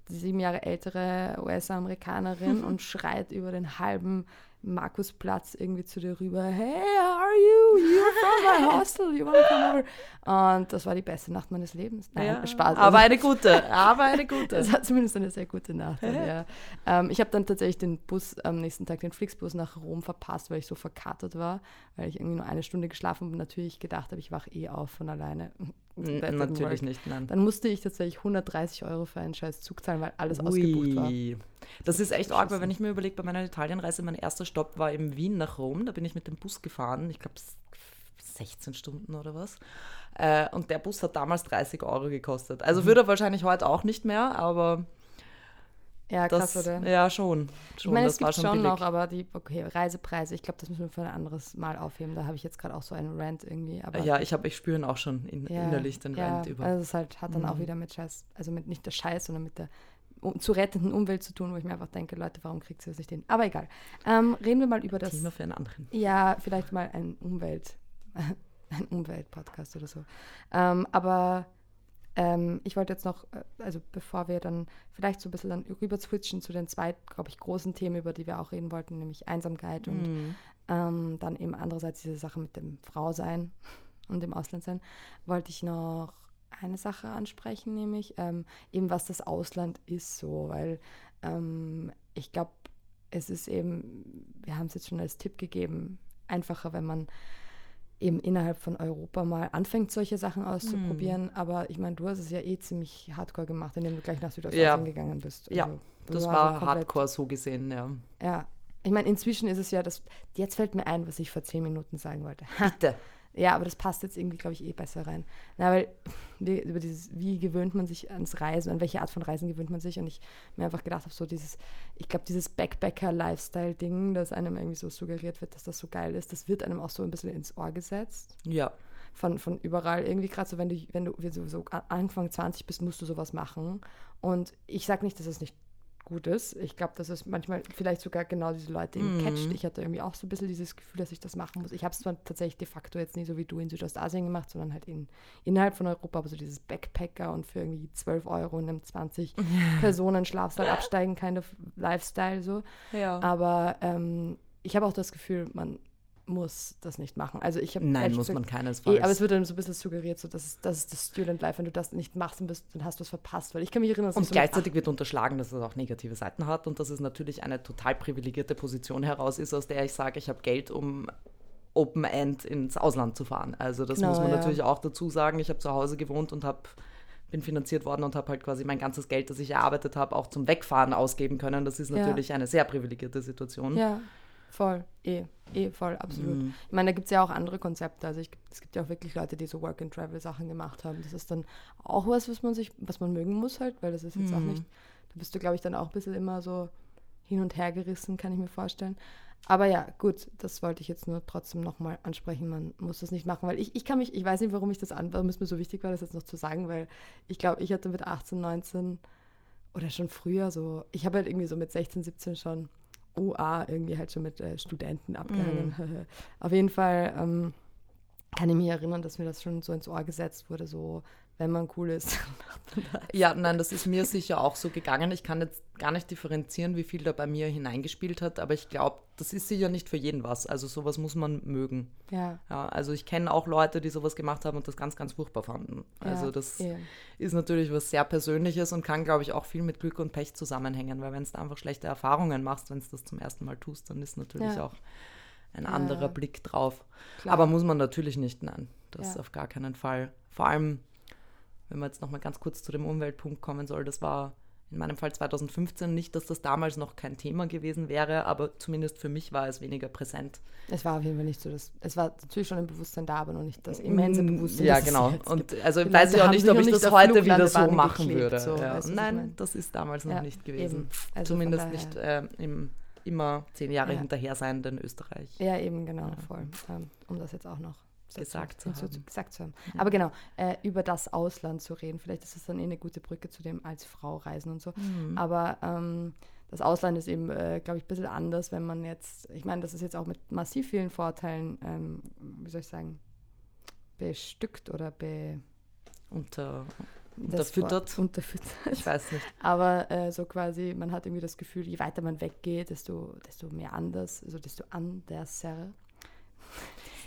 sieben Jahre ältere US-Amerikanerin und schreit über den halben Markusplatz irgendwie zu dir rüber, hey, how are you? You're from my hostel, you wanna come over? Und das war die beste Nacht meines Lebens. Nein, ja, Spaß. Aber Also- eine gute, aber eine gute. das war zumindest eine sehr gute Nacht. dann, ja. ähm, ich habe dann tatsächlich den Bus am nächsten Tag, den Flixbus nach Rom verpasst, weil ich so verkatert war, weil ich irgendwie nur eine Stunde geschlafen habe und natürlich gedacht habe, ich wache eh auf von alleine. Natürlich work. nicht, nein. Dann musste ich tatsächlich 130 Euro für einen scheiß Zug zahlen, weil alles ausgebucht war. Ui. Das ist echt arg, weil wenn ich mir überlege, bei meiner Italienreise, mein erster Stopp war eben Wien nach Rom. Da bin ich mit dem Bus gefahren. Ich glaube, 16 Stunden oder was. Äh, und der Bus hat damals 30 Euro gekostet. Also Mhm. würde er wahrscheinlich heute auch nicht mehr, aber Ja, krass, das, oder? ja, schon. Ich schon meine, das es gibt schon schon noch, aber die okay, Reisepreise, ich glaube, das müssen wir für ein anderes Mal aufheben. Da habe ich jetzt gerade auch so einen Rant irgendwie. Ja, ich habe, ich spüre ihn auch schon in, Ja, innerlich, den ja, Rant über. Also es halt, hat dann auch Mhm. wieder mit Scheiß, also mit nicht der Scheiß, sondern mit der um, zu rettenden Umwelt zu tun, wo ich mir einfach denke, Leute, warum kriegt ihr das nicht hin? Aber egal. Ähm, reden wir mal über das. Thema für einen anderen. Ja, vielleicht mal ein Umwelt, ein Umwelt-Podcast oder so. Ähm, aber ähm, ich wollte jetzt noch, äh, also bevor wir dann vielleicht so ein bisschen dann rüber switchen zu den zwei, glaube ich, großen Themen, über die wir auch reden wollten, nämlich Einsamkeit und Mhm. ähm, dann eben andererseits diese Sache mit dem Frausein und dem Auslandsein, wollte ich noch eine Sache ansprechen, nämlich ähm, eben was das Ausland ist, so, weil ähm, ich glaube, es ist eben, wir haben es jetzt schon als Tipp gegeben, einfacher, wenn man eben innerhalb von Europa mal anfängt, solche Sachen auszuprobieren. Aber ich meine, du hast es ja eh ziemlich hardcore gemacht, indem du gleich nach Südostasien Ja. gegangen bist. Ja, Also, du Das war ja hardcore so gesehen, ja. Ja. Ich meine, inzwischen ist es ja das. Jetzt fällt mir ein, was ich vor zehn Minuten sagen wollte. Bitte. Ja, aber das passt jetzt irgendwie, glaube ich, eh besser rein. Na, weil wie, über dieses, wie gewöhnt man sich ans Reisen, an welche Art von Reisen gewöhnt man sich? Und ich mir einfach gedacht habe, so dieses, ich glaube, dieses Backpacker-Lifestyle-Ding, das einem irgendwie so suggeriert wird, dass das so geil ist, das wird einem auch so ein bisschen ins Ohr gesetzt. Ja. Von, von überall irgendwie, gerade so, wenn du, wenn du so Anfang 20 bist, musst du sowas machen. Und ich sage nicht, dass es nicht gut ist. Ich glaube, dass es manchmal vielleicht sogar genau diese Leute eben Mhm. catcht. Ich hatte irgendwie auch so ein bisschen dieses Gefühl, dass ich das machen muss. Ich habe es zwar tatsächlich de facto jetzt nicht so wie du in Südostasien gemacht, sondern halt in, innerhalb von Europa, aber so dieses Backpacker und für irgendwie 12 Euro in einem 20 Personen Schlafsaal absteigen, kind of Lifestyle so. Ja. Aber ähm, ich habe auch das Gefühl, man muss das nicht machen. Also ich habe Nein, muss gesagt- man keinesfalls. Eh, aber es wird dann so ein bisschen suggeriert, so, das, ist, das ist das Student Life. Wenn du das nicht machst, dann, bist, dann hast du es verpasst. Weil ich kann mich erinnern, dass Und so mit gleichzeitig wird unterschlagen, dass es auch negative Seiten hat und dass es natürlich eine total privilegierte Position heraus ist, aus der ich sage, ich habe Geld, um Open End ins Ausland zu fahren. Also das Genau, muss man ja. natürlich auch dazu sagen. Ich habe zu Hause gewohnt und habe bin finanziert worden und habe halt quasi mein ganzes Geld, das ich erarbeitet habe, auch zum Wegfahren ausgeben können. Das ist Ja. natürlich eine sehr privilegierte Situation. Ja, voll. Eh, eh, voll, absolut. Mhm. Ich meine, da gibt es ja auch andere Konzepte. Also ich, es gibt ja auch wirklich Leute, die so Work-and-Travel-Sachen gemacht haben. Das ist dann auch was, was man sich, was man mögen muss halt, weil das ist jetzt auch Mhm. nicht, da bist du, glaube ich, dann auch ein bisschen immer so hin und her gerissen, kann ich mir vorstellen. Aber ja, gut, das wollte ich jetzt nur trotzdem nochmal ansprechen. Man muss das nicht machen, weil ich, ich kann mich, ich weiß nicht, warum ich das an, warum es mir so wichtig war, das jetzt noch zu sagen, weil ich glaube, ich hatte mit 18, 19 oder schon früher so, ich habe halt irgendwie so mit 16, 17 schon UA irgendwie halt schon mit äh, Studenten abgehangen. Auf jeden Fall ähm, kann ich mich erinnern, dass mir das schon so ins Ohr gesetzt wurde, so wenn man cool ist. ja, nein, das ist mir sicher auch so gegangen. Ich kann jetzt gar nicht differenzieren, wie viel da bei mir hineingespielt hat, aber ich glaube, das ist sicher nicht für jeden was. Also sowas muss man mögen. Ja. ja also ich kenne auch Leute, die sowas gemacht haben und das ganz, ganz furchtbar fanden. Also ja, das ja. ist natürlich was sehr Persönliches und kann, glaube ich, auch viel mit Glück und Pech zusammenhängen, weil wenn du einfach schlechte Erfahrungen machst, wenn du das zum ersten Mal tust, dann ist natürlich auch ein anderer Blick drauf. Klar. Aber muss man natürlich nicht, nein, das auf gar keinen Fall. Vor allem wenn man jetzt nochmal ganz kurz zu dem Umweltpunkt kommen soll, das war in meinem Fall 2015 nicht, dass das damals noch kein Thema gewesen wäre, aber zumindest für mich war es weniger präsent. Es war auf jeden Fall nicht so, dass es war natürlich schon ein Bewusstsein da, aber noch nicht das immense mm, Bewusstsein. Ja, genau. Und also weiß ich auch nicht, ob ich das heute wieder so machen würde. So, ja. weißt, Nein, das ist damals noch ja, nicht gewesen. Also zumindest nicht äh, im immer zehn Jahre ja. hinterher sein in Österreich. Ja, eben, genau, voll. Ähm, um das jetzt auch noch gesagt zu, haben. gesagt zu haben. Ja. Aber genau, äh, über das Ausland zu reden, vielleicht ist das dann eh eine gute Brücke zu dem als Frau reisen und so. Mhm. Aber ähm, das Ausland ist eben, äh, glaube ich, ein bisschen anders, wenn man jetzt, ich meine, das ist jetzt auch mit massiv vielen Vorteilen, ähm, wie soll ich sagen, bestückt oder be... Unter, unterfüttert. unterfüttert. Ich weiß nicht. Aber äh, so quasi, man hat irgendwie das Gefühl, je weiter man weggeht, desto, desto mehr anders, also desto anderser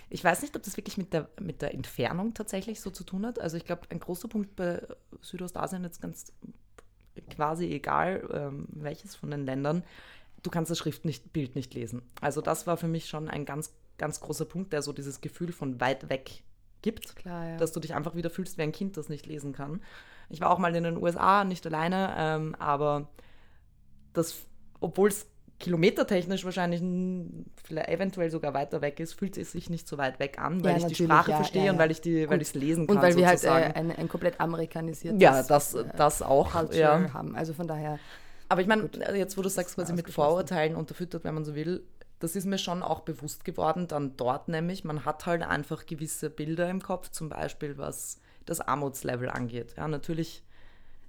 ich weiß nicht, ob das wirklich mit der, mit der Entfernung tatsächlich so zu tun hat. Also ich glaube, ein großer Punkt bei Südostasien jetzt ganz quasi egal, ähm, welches von den Ländern, du kannst das Schriftbild nicht lesen. Also das war für mich schon ein ganz, ganz großer Punkt, der so dieses Gefühl von weit weg gibt, Klar, ja. dass du dich einfach wieder fühlst wie ein Kind, das nicht lesen kann. Ich war auch mal in den USA, nicht alleine, ähm, aber das, obwohl es kilometertechnisch wahrscheinlich vielleicht eventuell sogar weiter weg ist, fühlt es sich nicht so weit weg an, weil ja, ich die Sprache ja, verstehe ja, und weil ich die, weil ich es lesen kann. Und weil wir halt äh, ein, ein, komplett amerikanisiertes ja, das, äh, das auch Culture haben. Also von daher. Aber ich meine, jetzt wo du sagst, quasi mit Vorurteilen unterfüttert, wenn man so will, das ist mir schon auch bewusst geworden, dann dort nämlich, man hat halt einfach gewisse Bilder im Kopf, zum Beispiel was das Armutslevel angeht. Ja, natürlich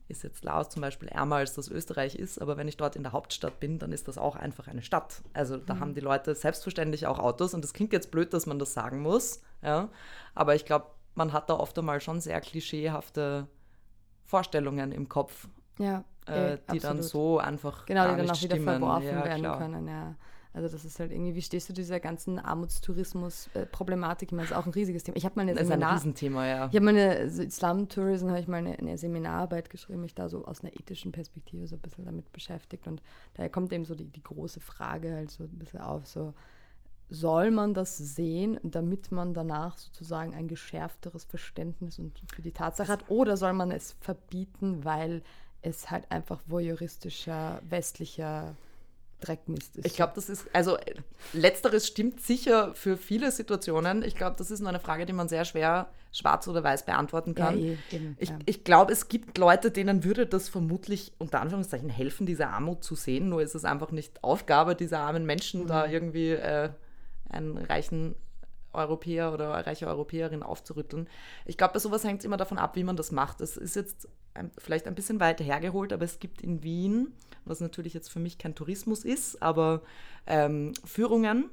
ist jetzt Laos zum Beispiel ärmer als das Österreich ist, aber wenn ich dort in der Hauptstadt bin, dann ist das auch einfach eine Stadt. Also da mhm. haben die Leute selbstverständlich auch Autos und das klingt jetzt blöd, dass man das sagen muss, ja, aber ich glaube, man hat da oft einmal schon sehr klischeehafte Vorstellungen im Kopf, ja, äh, eh, die absolut. dann so einfach genau, die dann auch wieder verworfen ja, werden klar. können, ja. Also das ist halt irgendwie, wie stehst du dieser ganzen Armutstourismus-Problematik? Ich meine, das ist auch ein riesiges Thema. Ich habe mal eine das Seminar, ist ein Riesenthema, ja. Ich habe mal eine so Islam-Tourism, habe ich mal eine, eine, Seminararbeit geschrieben, mich da so aus einer ethischen Perspektive so ein bisschen damit beschäftigt. Und daher kommt eben so die, die große Frage halt so ein bisschen auf, so soll man das sehen, damit man danach sozusagen ein geschärfteres Verständnis und für die Tatsache hat, oder soll man es verbieten, weil es halt einfach voyeuristischer, westlicher Dreckmist ist. Ich glaube, das ist, also letzteres stimmt sicher für viele Situationen. Ich glaube, das ist nur eine Frage, die man sehr schwer schwarz oder weiß beantworten kann. Ja, eh, eben, ich, ja. ich glaube, es gibt Leute, denen würde das vermutlich unter Anführungszeichen helfen, diese Armut zu sehen. Nur ist es einfach nicht Aufgabe dieser armen Menschen, mhm. da irgendwie äh, einen reichen Europäer oder reiche Europäerin aufzurütteln. Ich glaube, bei sowas hängt es immer davon ab, wie man das macht. Es ist jetzt ein, vielleicht ein bisschen weiter hergeholt, aber es gibt in Wien was natürlich jetzt für mich kein Tourismus ist, aber ähm, Führungen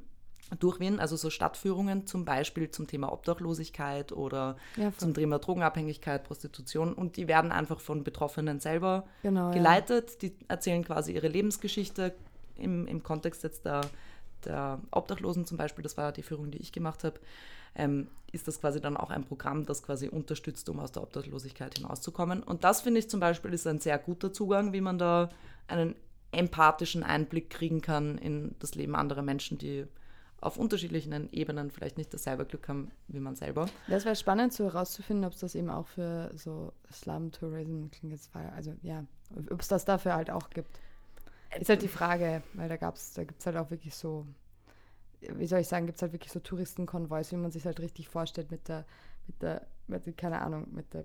durch Wien, also so Stadtführungen zum Beispiel zum Thema Obdachlosigkeit oder ja, zum Thema Drogenabhängigkeit, Prostitution und die werden einfach von Betroffenen selber genau, geleitet. Ja. Die erzählen quasi ihre Lebensgeschichte im, im Kontext jetzt der, der Obdachlosen zum Beispiel, das war die Führung, die ich gemacht habe ähm, ist das quasi dann auch ein Programm, das quasi unterstützt, um aus der Obdachlosigkeit hinauszukommen. Und das finde ich zum Beispiel ist ein sehr guter Zugang, wie man da einen empathischen Einblick kriegen kann in das Leben anderer Menschen, die auf unterschiedlichen Ebenen vielleicht nicht dasselbe Glück haben wie man selber. Das wäre spannend so herauszufinden, ob es das eben auch für so Slum-Tourism klingt jetzt, also ja, ob es das dafür halt auch gibt. Ist halt die Frage, weil da gab's, da gibt es halt auch wirklich so wie soll ich sagen, gibt es halt wirklich so Touristenkonvois, wie man sich halt richtig vorstellt mit der, mit der, mit, keine Ahnung, mit der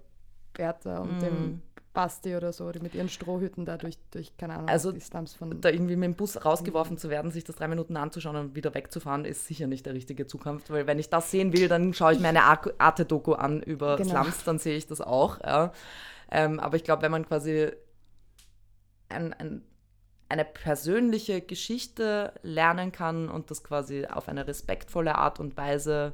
Bertha und mm. dem Basti oder so, die mit ihren Strohhütten da durch, durch keine Ahnung, also die Slums von. Da irgendwie mit dem Bus rausgeworfen zu werden, sich das drei Minuten anzuschauen und wieder wegzufahren, ist sicher nicht der richtige Zukunft, weil wenn ich das sehen will, dann schaue ich mir eine Arte-Doku an über genau. Slums, dann sehe ich das auch. Ja. Ähm, aber ich glaube, wenn man quasi ein, ein eine persönliche Geschichte lernen kann und das quasi auf eine respektvolle Art und Weise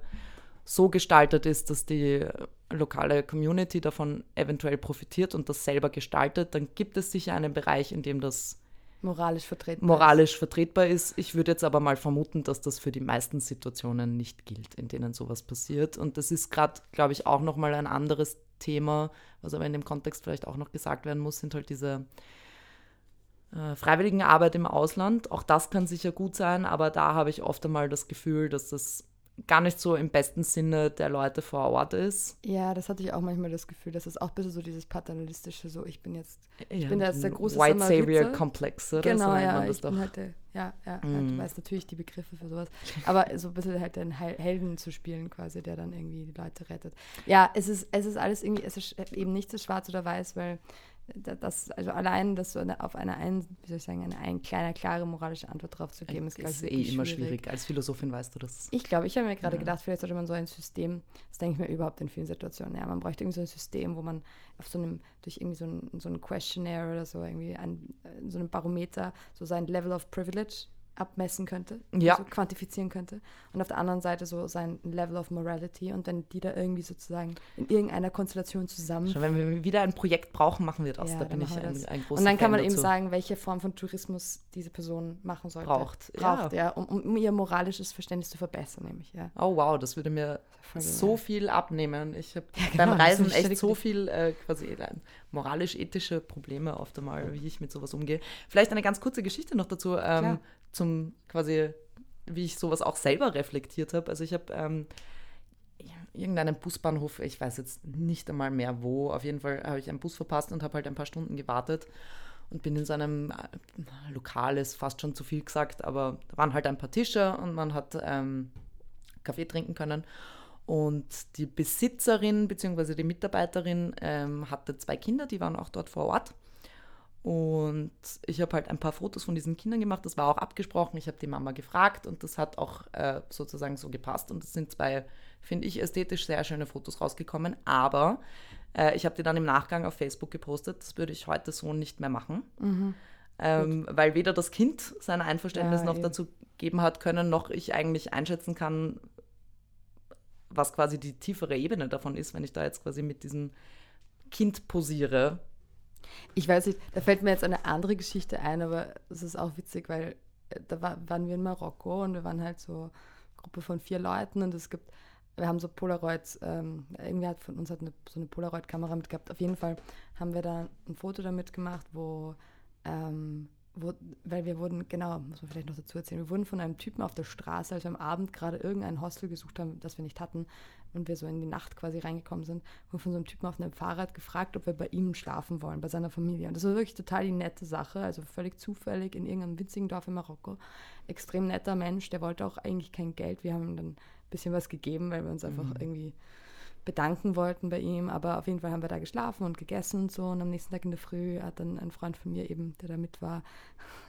so gestaltet ist, dass die lokale Community davon eventuell profitiert und das selber gestaltet, dann gibt es sicher einen Bereich, in dem das moralisch vertretbar, moralisch ist. vertretbar ist. Ich würde jetzt aber mal vermuten, dass das für die meisten Situationen nicht gilt, in denen sowas passiert. Und das ist gerade, glaube ich, auch nochmal ein anderes Thema, was aber in dem Kontext vielleicht auch noch gesagt werden muss, sind halt diese äh, freiwilligen Arbeit im Ausland. Auch das kann sicher gut sein, aber da habe ich oft einmal das Gefühl, dass das gar nicht so im besten Sinne der Leute vor Ort ist. Ja, das hatte ich auch manchmal das Gefühl, dass es auch ein bisschen so dieses paternalistische, so ich bin jetzt, ich ja, bin jetzt der große White Savior Komplex, oder? Genau, so ja, ich bin halt der, ja, ja, mm. ja, du weißt natürlich die Begriffe für sowas, aber so ein bisschen halt den Helden zu spielen quasi, der dann irgendwie die Leute rettet. Ja, es ist, es ist alles irgendwie, es ist eben nicht so schwarz oder weiß, weil das, also allein das so eine, auf eine, ein, wie soll ich sagen, eine, eine kleine, klare moralische Antwort drauf zu geben, ist, ist eh immer schwierig. schwierig. Als Philosophin weißt du das. Ich glaube, ich habe mir gerade ja. gedacht, vielleicht sollte man so ein System, das denke ich mir überhaupt in vielen Situationen, ja, man bräuchte irgendwie so ein System, wo man auf so einem, durch irgendwie so ein, so ein Questionnaire oder so, irgendwie ein, so einem Barometer, so sein Level of Privilege abmessen könnte, ja. also quantifizieren könnte. Und auf der anderen Seite so sein Level of Morality und wenn die da irgendwie sozusagen in irgendeiner Konstellation zusammen. Schon, wenn wir wieder ein Projekt brauchen, machen wir das. Ja, da bin ich ein, ein großer Und dann kann man dazu. eben sagen, welche Form von Tourismus diese Person machen sollte. Braucht. Braucht, ja, ja um, um, ihr moralisches Verständnis zu verbessern, nämlich, ja. Oh wow, das würde mir so viel abnehmen. Ich habe ja, genau, beim Reisen echt so viel äh, quasi äh, moralisch-ethische Probleme oft einmal, wie ich mit sowas umgehe. Vielleicht eine ganz kurze Geschichte noch dazu. Ähm, zum quasi, wie ich sowas auch selber reflektiert habe. Also ich habe ähm, irgendeinen Busbahnhof, ich weiß jetzt nicht einmal mehr wo, auf jeden Fall habe ich einen Bus verpasst und habe halt ein paar Stunden gewartet und bin in so einem äh, Lokal, ist fast schon zu viel gesagt, aber da waren halt ein paar Tische und man hat ähm, Kaffee trinken können. Und die Besitzerin bzw. die Mitarbeiterin ähm, hatte zwei Kinder, die waren auch dort vor Ort. Und ich habe halt ein paar Fotos von diesen Kindern gemacht. Das war auch abgesprochen. Ich habe die Mama gefragt und das hat auch äh, sozusagen so gepasst. Und es sind zwei, finde ich, ästhetisch sehr schöne Fotos rausgekommen. Aber äh, ich habe die dann im Nachgang auf Facebook gepostet. Das würde ich heute so nicht mehr machen. Mhm. Ähm, weil weder das Kind sein Einverständnis ja, noch eben. dazu geben hat können, noch ich eigentlich einschätzen kann, was quasi die tiefere Ebene davon ist, wenn ich da jetzt quasi mit diesem Kind posiere ich weiß nicht, da fällt mir jetzt eine andere Geschichte ein, aber es ist auch witzig, weil äh, da war, waren wir in Marokko und wir waren halt so eine Gruppe von vier Leuten und es gibt, wir haben so Polaroids, ähm, irgendwie hat von uns hat eine, so eine Polaroid-Kamera mitgehabt. Auf jeden Fall haben wir da ein Foto damit gemacht, wo ähm, wo, weil wir wurden, genau, muss man vielleicht noch dazu erzählen, wir wurden von einem Typen auf der Straße, als wir am Abend gerade irgendein Hostel gesucht haben, das wir nicht hatten und wir so in die Nacht quasi reingekommen sind, wurden von so einem Typen auf einem Fahrrad gefragt, ob wir bei ihm schlafen wollen, bei seiner Familie. Und das war wirklich total die nette Sache, also völlig zufällig in irgendeinem winzigen Dorf in Marokko. Extrem netter Mensch, der wollte auch eigentlich kein Geld. Wir haben ihm dann ein bisschen was gegeben, weil wir uns einfach mhm. irgendwie bedanken wollten bei ihm. Aber auf jeden Fall haben wir da geschlafen und gegessen und so. Und am nächsten Tag in der Früh hat dann ein Freund von mir eben, der da mit war,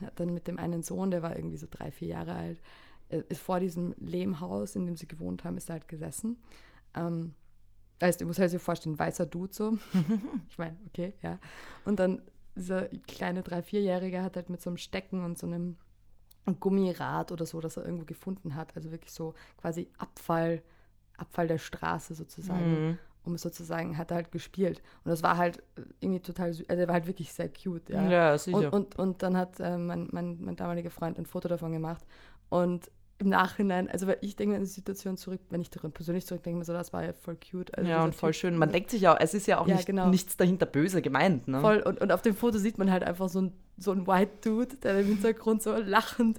hat dann mit dem einen Sohn, der war irgendwie so drei, vier Jahre alt, äh, ist vor diesem Lehmhaus, in dem sie gewohnt haben, ist er halt gesessen. Ähm, also, du musst halt dir vorstellen, weißer Dude so. ich meine, okay, ja. Und dann dieser kleine drei, vierjährige hat halt mit so einem Stecken und so einem Gummirad oder so, das er irgendwo gefunden hat, also wirklich so quasi Abfall Abfall der Straße sozusagen. Mhm. Um sozusagen, hat er halt gespielt. Und das war halt irgendwie total süß. Also, er war halt wirklich sehr cute. Ja, ja sicher. Und, und, und dann hat äh, mein, mein, mein damaliger Freund ein Foto davon gemacht. Und im Nachhinein, also weil ich denke mir an die Situation zurück, wenn ich daran persönlich zurückdenke, mir so, das war ja voll cute. Also ja, und voll schön. Man denkt sich ja, es ist ja auch ja, nicht, genau. nichts dahinter böse gemeint. Ne? Voll, und, und auf dem Foto sieht man halt einfach so ein so ein White Dude, der im Hintergrund so lachend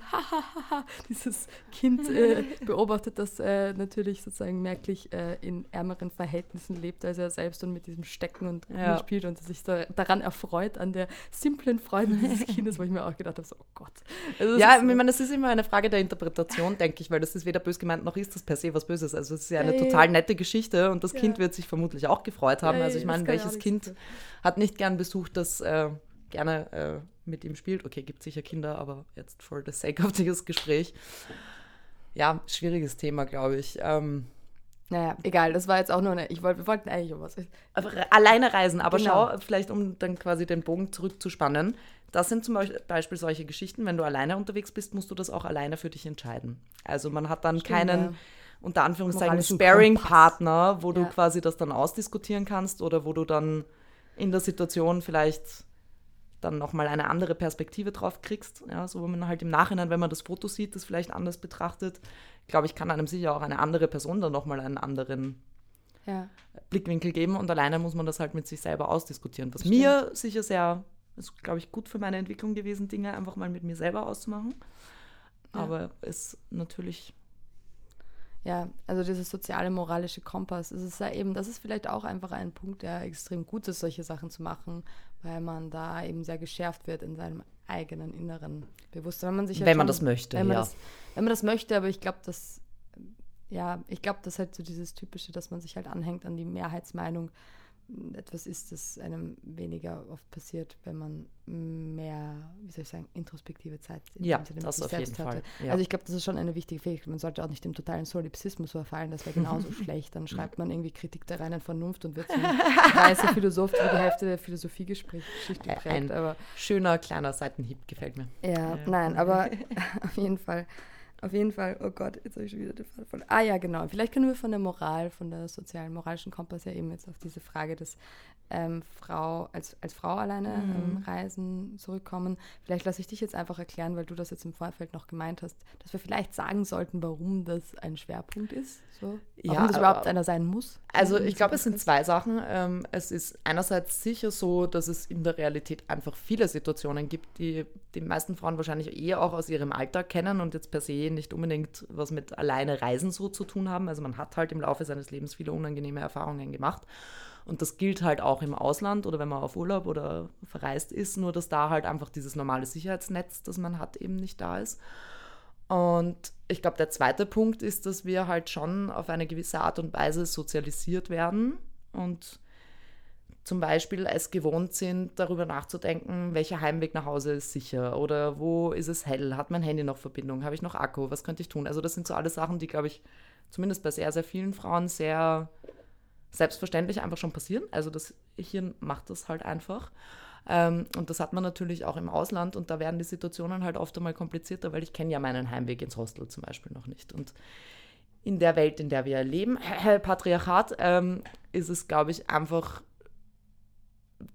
dieses Kind äh, beobachtet, das äh, natürlich sozusagen merklich äh, in ärmeren Verhältnissen lebt als er selbst und mit diesem Stecken und ja. spielt und sich da, daran erfreut, an der simplen Freude dieses Kindes, wo ich mir auch gedacht habe, so, oh Gott. Also ja, ich meine, das ist immer eine Frage der Interpretation, denke ich, weil das ist weder bös gemeint, noch ist das per se was Böses. Also es ist ja eine ja, total nette Geschichte und das. Kind wird sich vermutlich auch gefreut haben. also ich meine, welches Kind hat nicht gern besucht, das äh, gerne äh, mit ihm spielt. Okay, gibt sicher Kinder, aber jetzt for the sake of dieses Gespräch. Ja, schwieriges Thema, glaube ich. Ähm, naja, egal, das war jetzt auch nur eine, ich wollte, wir wollten eigentlich um was. Alleine reisen, aber genau. schau, vielleicht um dann quasi den Bogen zurückzuspannen. Das sind zum Beispiel solche Geschichten, wenn du alleine unterwegs bist, musst du das auch alleine für dich entscheiden. Also man hat dann Stimmt, keinen, ja unter Anführungszeichen Sparing-Partner, wo du Ja. quasi das dann ausdiskutieren kannst oder wo du dann in der Situation vielleicht dann nochmal eine andere Perspektive drauf kriegst. Ja, so wo man halt im Nachhinein, wenn man das Foto sieht, das vielleicht anders betrachtet, glaube ich, kann einem sicher auch eine andere Person dann nochmal einen anderen Ja. Blickwinkel geben und alleine muss man das halt mit sich selber ausdiskutieren. Was Stimmt. mir sicher sehr, ist glaube ich gut für meine Entwicklung gewesen, Dinge einfach mal mit mir selber auszumachen. Ja. Aber ist natürlich, Ja, also dieses soziale, moralische Kompass, es ist ja eben, das ist vielleicht auch einfach ein Punkt, der extrem gut ist, solche Sachen zu machen, weil man da eben sehr geschärft wird in seinem eigenen inneren Bewusstsein. Wenn man sich halt wenn man schon- das möchte, wenn man ja. das, wenn man das möchte, aber ich glaube, dass ja, ich glaube, dass halt so dieses typische, dass man sich halt anhängt an die Mehrheitsmeinung, etwas ist, das einem weniger oft passiert, wenn man mehr, wie soll ich sagen, introspektive Zeit in Ja, dem Sinne das auf jeden selbst Fall. hatte. Ja. Also ich glaube, das ist schon eine wichtige Fähigkeit. Man sollte auch nicht dem totalen Solipsismus verfallen, das wäre genauso schlecht. Dann schreibt man irgendwie Kritik der reinen Vernunft und wird so ein weißer Philosoph, der die Hälfte der Philosophiegespräche Äh, prägt. ein- Aber Schöner kleiner Seitenhieb gefällt mir. ja, Ja. nein, aber auf jeden Fall, auf jeden Fall, oh Gott, jetzt habe ich schon wieder den Faden von. Ah ja, genau. Vielleicht können wir von der Moral, von der sozialen, moralischen Kompass ja eben jetzt auf diese Frage des ähm, Frau, als, als Frau alleine ähm, reisen zurückkommen. Vielleicht lasse ich dich jetzt einfach erklären, weil du das jetzt im Vorfeld noch gemeint hast, dass wir vielleicht sagen sollten, warum das ein Schwerpunkt ist. So. Warum Ja, das überhaupt einer sein muss. Also ich glaube, es sind zwei Sachen. Ähm, es ist einerseits sicher so, dass es in der Realität einfach viele Situationen gibt, die die meisten Frauen wahrscheinlich eher auch aus ihrem Alltag kennen und jetzt per se nicht unbedingt was mit alleine Reisen so zu tun haben. Also man hat halt im Laufe seines Lebens viele unangenehme Erfahrungen gemacht. Und das gilt halt auch im Ausland oder wenn man auf Urlaub oder verreist ist, nur dass da halt einfach dieses normale Sicherheitsnetz, das man hat, eben nicht da ist. Und ich glaube, der zweite Punkt ist, dass wir halt schon auf eine gewisse Art und Weise sozialisiert werden und zum Beispiel es gewohnt sind, darüber nachzudenken, welcher Heimweg nach Hause ist sicher oder wo ist es hell, hat mein Handy noch Verbindung, habe ich noch Akku, was könnte ich tun? Also das sind so alle Sachen, die, glaube ich, zumindest bei sehr, sehr vielen Frauen sehr selbstverständlich einfach schon passieren. Also das Hirn macht das halt einfach. Ähm, und das hat man natürlich auch im Ausland und da werden die Situationen halt oft einmal komplizierter, weil ich kenne ja meinen Heimweg ins Hostel zum Beispiel noch nicht. Und in der Welt, in der wir leben, Patriarchat, ähm, ist es, glaube ich, einfach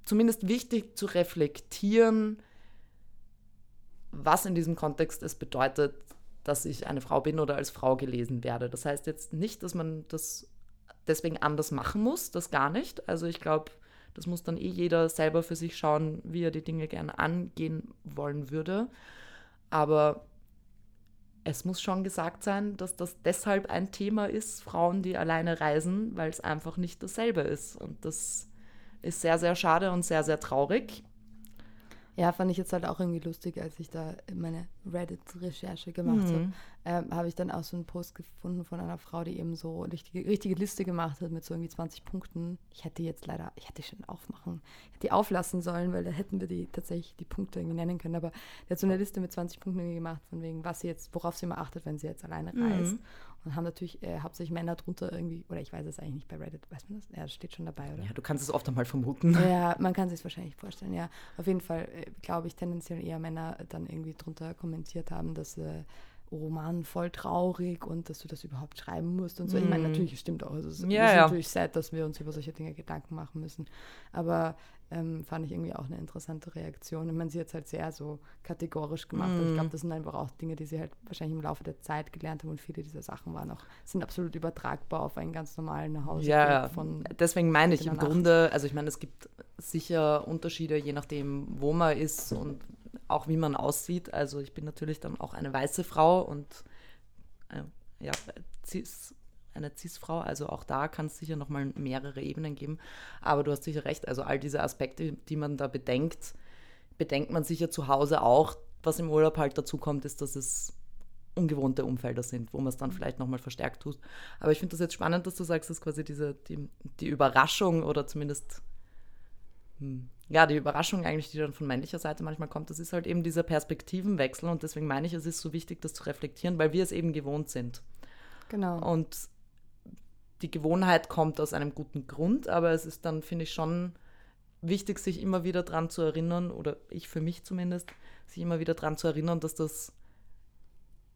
zumindest wichtig zu reflektieren, was in diesem Kontext es bedeutet, dass ich eine Frau bin oder als Frau gelesen werde. Das heißt jetzt nicht, dass man das deswegen anders machen muss, das gar nicht. Also ich glaube, das muss dann eh jeder selber für sich schauen, wie er die Dinge gerne angehen wollen würde. Aber es muss schon gesagt sein, dass das deshalb ein Thema ist, Frauen, die alleine reisen, weil es einfach nicht dasselbe ist. Und das ist sehr, sehr schade und sehr, sehr traurig. Ja, fand ich jetzt halt auch irgendwie lustig, als ich da meine Reddit-Recherche gemacht habe. Mhm. Ähm, habe ich dann auch so einen Post gefunden von einer Frau, die eben so richtige, richtige Liste gemacht hat mit so irgendwie 20 Punkten. Ich hätte jetzt leider, ich hätte schon aufmachen, ich hätte die auflassen sollen, weil da hätten wir die tatsächlich die Punkte irgendwie nennen können. Aber die hat so eine Liste mit 20 Punkten irgendwie gemacht, von wegen, was sie jetzt, worauf sie immer achtet, wenn sie jetzt alleine Mhm. Und haben natürlich äh, hauptsächlich Männer drunter irgendwie, oder ich weiß es eigentlich nicht bei Reddit, weiß man das? Ja, das steht schon dabei, oder? Ja, du kannst es oft einmal vermuten. Ja, man kann sich es wahrscheinlich vorstellen, ja. Auf jeden Fall äh, glaube ich tendenziell eher Männer dann irgendwie drunter kommentiert haben, dass äh, Roman voll traurig und dass du das überhaupt schreiben musst und so. Ich meine, Mhm. natürlich stimmt auch. Also es Ja, ist ja. natürlich sad, dass wir uns über solche Dinge Gedanken machen müssen. Aber ähm, fand ich irgendwie auch eine interessante Reaktion. Ich meine, sie hat es halt sehr so kategorisch gemacht. Aber ich Mhm. glaube, das sind einfach auch Dinge, die sie halt wahrscheinlich im Laufe der Zeit gelernt haben und viele dieser Sachen waren auch, sind absolut übertragbar auf einen ganz normalen Nachhauseweg Ja, von deswegen meine ich im. Grunde, also ich meine, es gibt sicher Unterschiede, je nachdem, wo man ist und auch wie man aussieht. Also ich bin natürlich dann auch eine weiße Frau und äh, ja, cis, eine Cis-Frau, also auch da kann es sicher nochmal mehrere Ebenen geben. Aber du hast sicher recht, also all diese Aspekte, die man da bedenkt, bedenkt man sicher zu Hause auch. Was im Urlaub halt dazu kommt, ist, dass es ungewohnte Umfelder sind, wo man es dann vielleicht nochmal verstärkt tut. Aber ich finde das jetzt spannend, dass du sagst, dass quasi diese, die, die Überraschung oder zumindest hm, ja, die Überraschung eigentlich, die dann von männlicher Seite manchmal kommt, das ist halt eben dieser Perspektivenwechsel und deswegen meine ich, es ist so wichtig, das zu reflektieren, weil wir es eben gewohnt sind. Genau. Und die Gewohnheit kommt aus einem guten Grund, aber es ist dann, finde ich, schon wichtig, sich immer wieder dran zu erinnern, oder ich für mich zumindest, sich immer wieder dran zu erinnern, dass das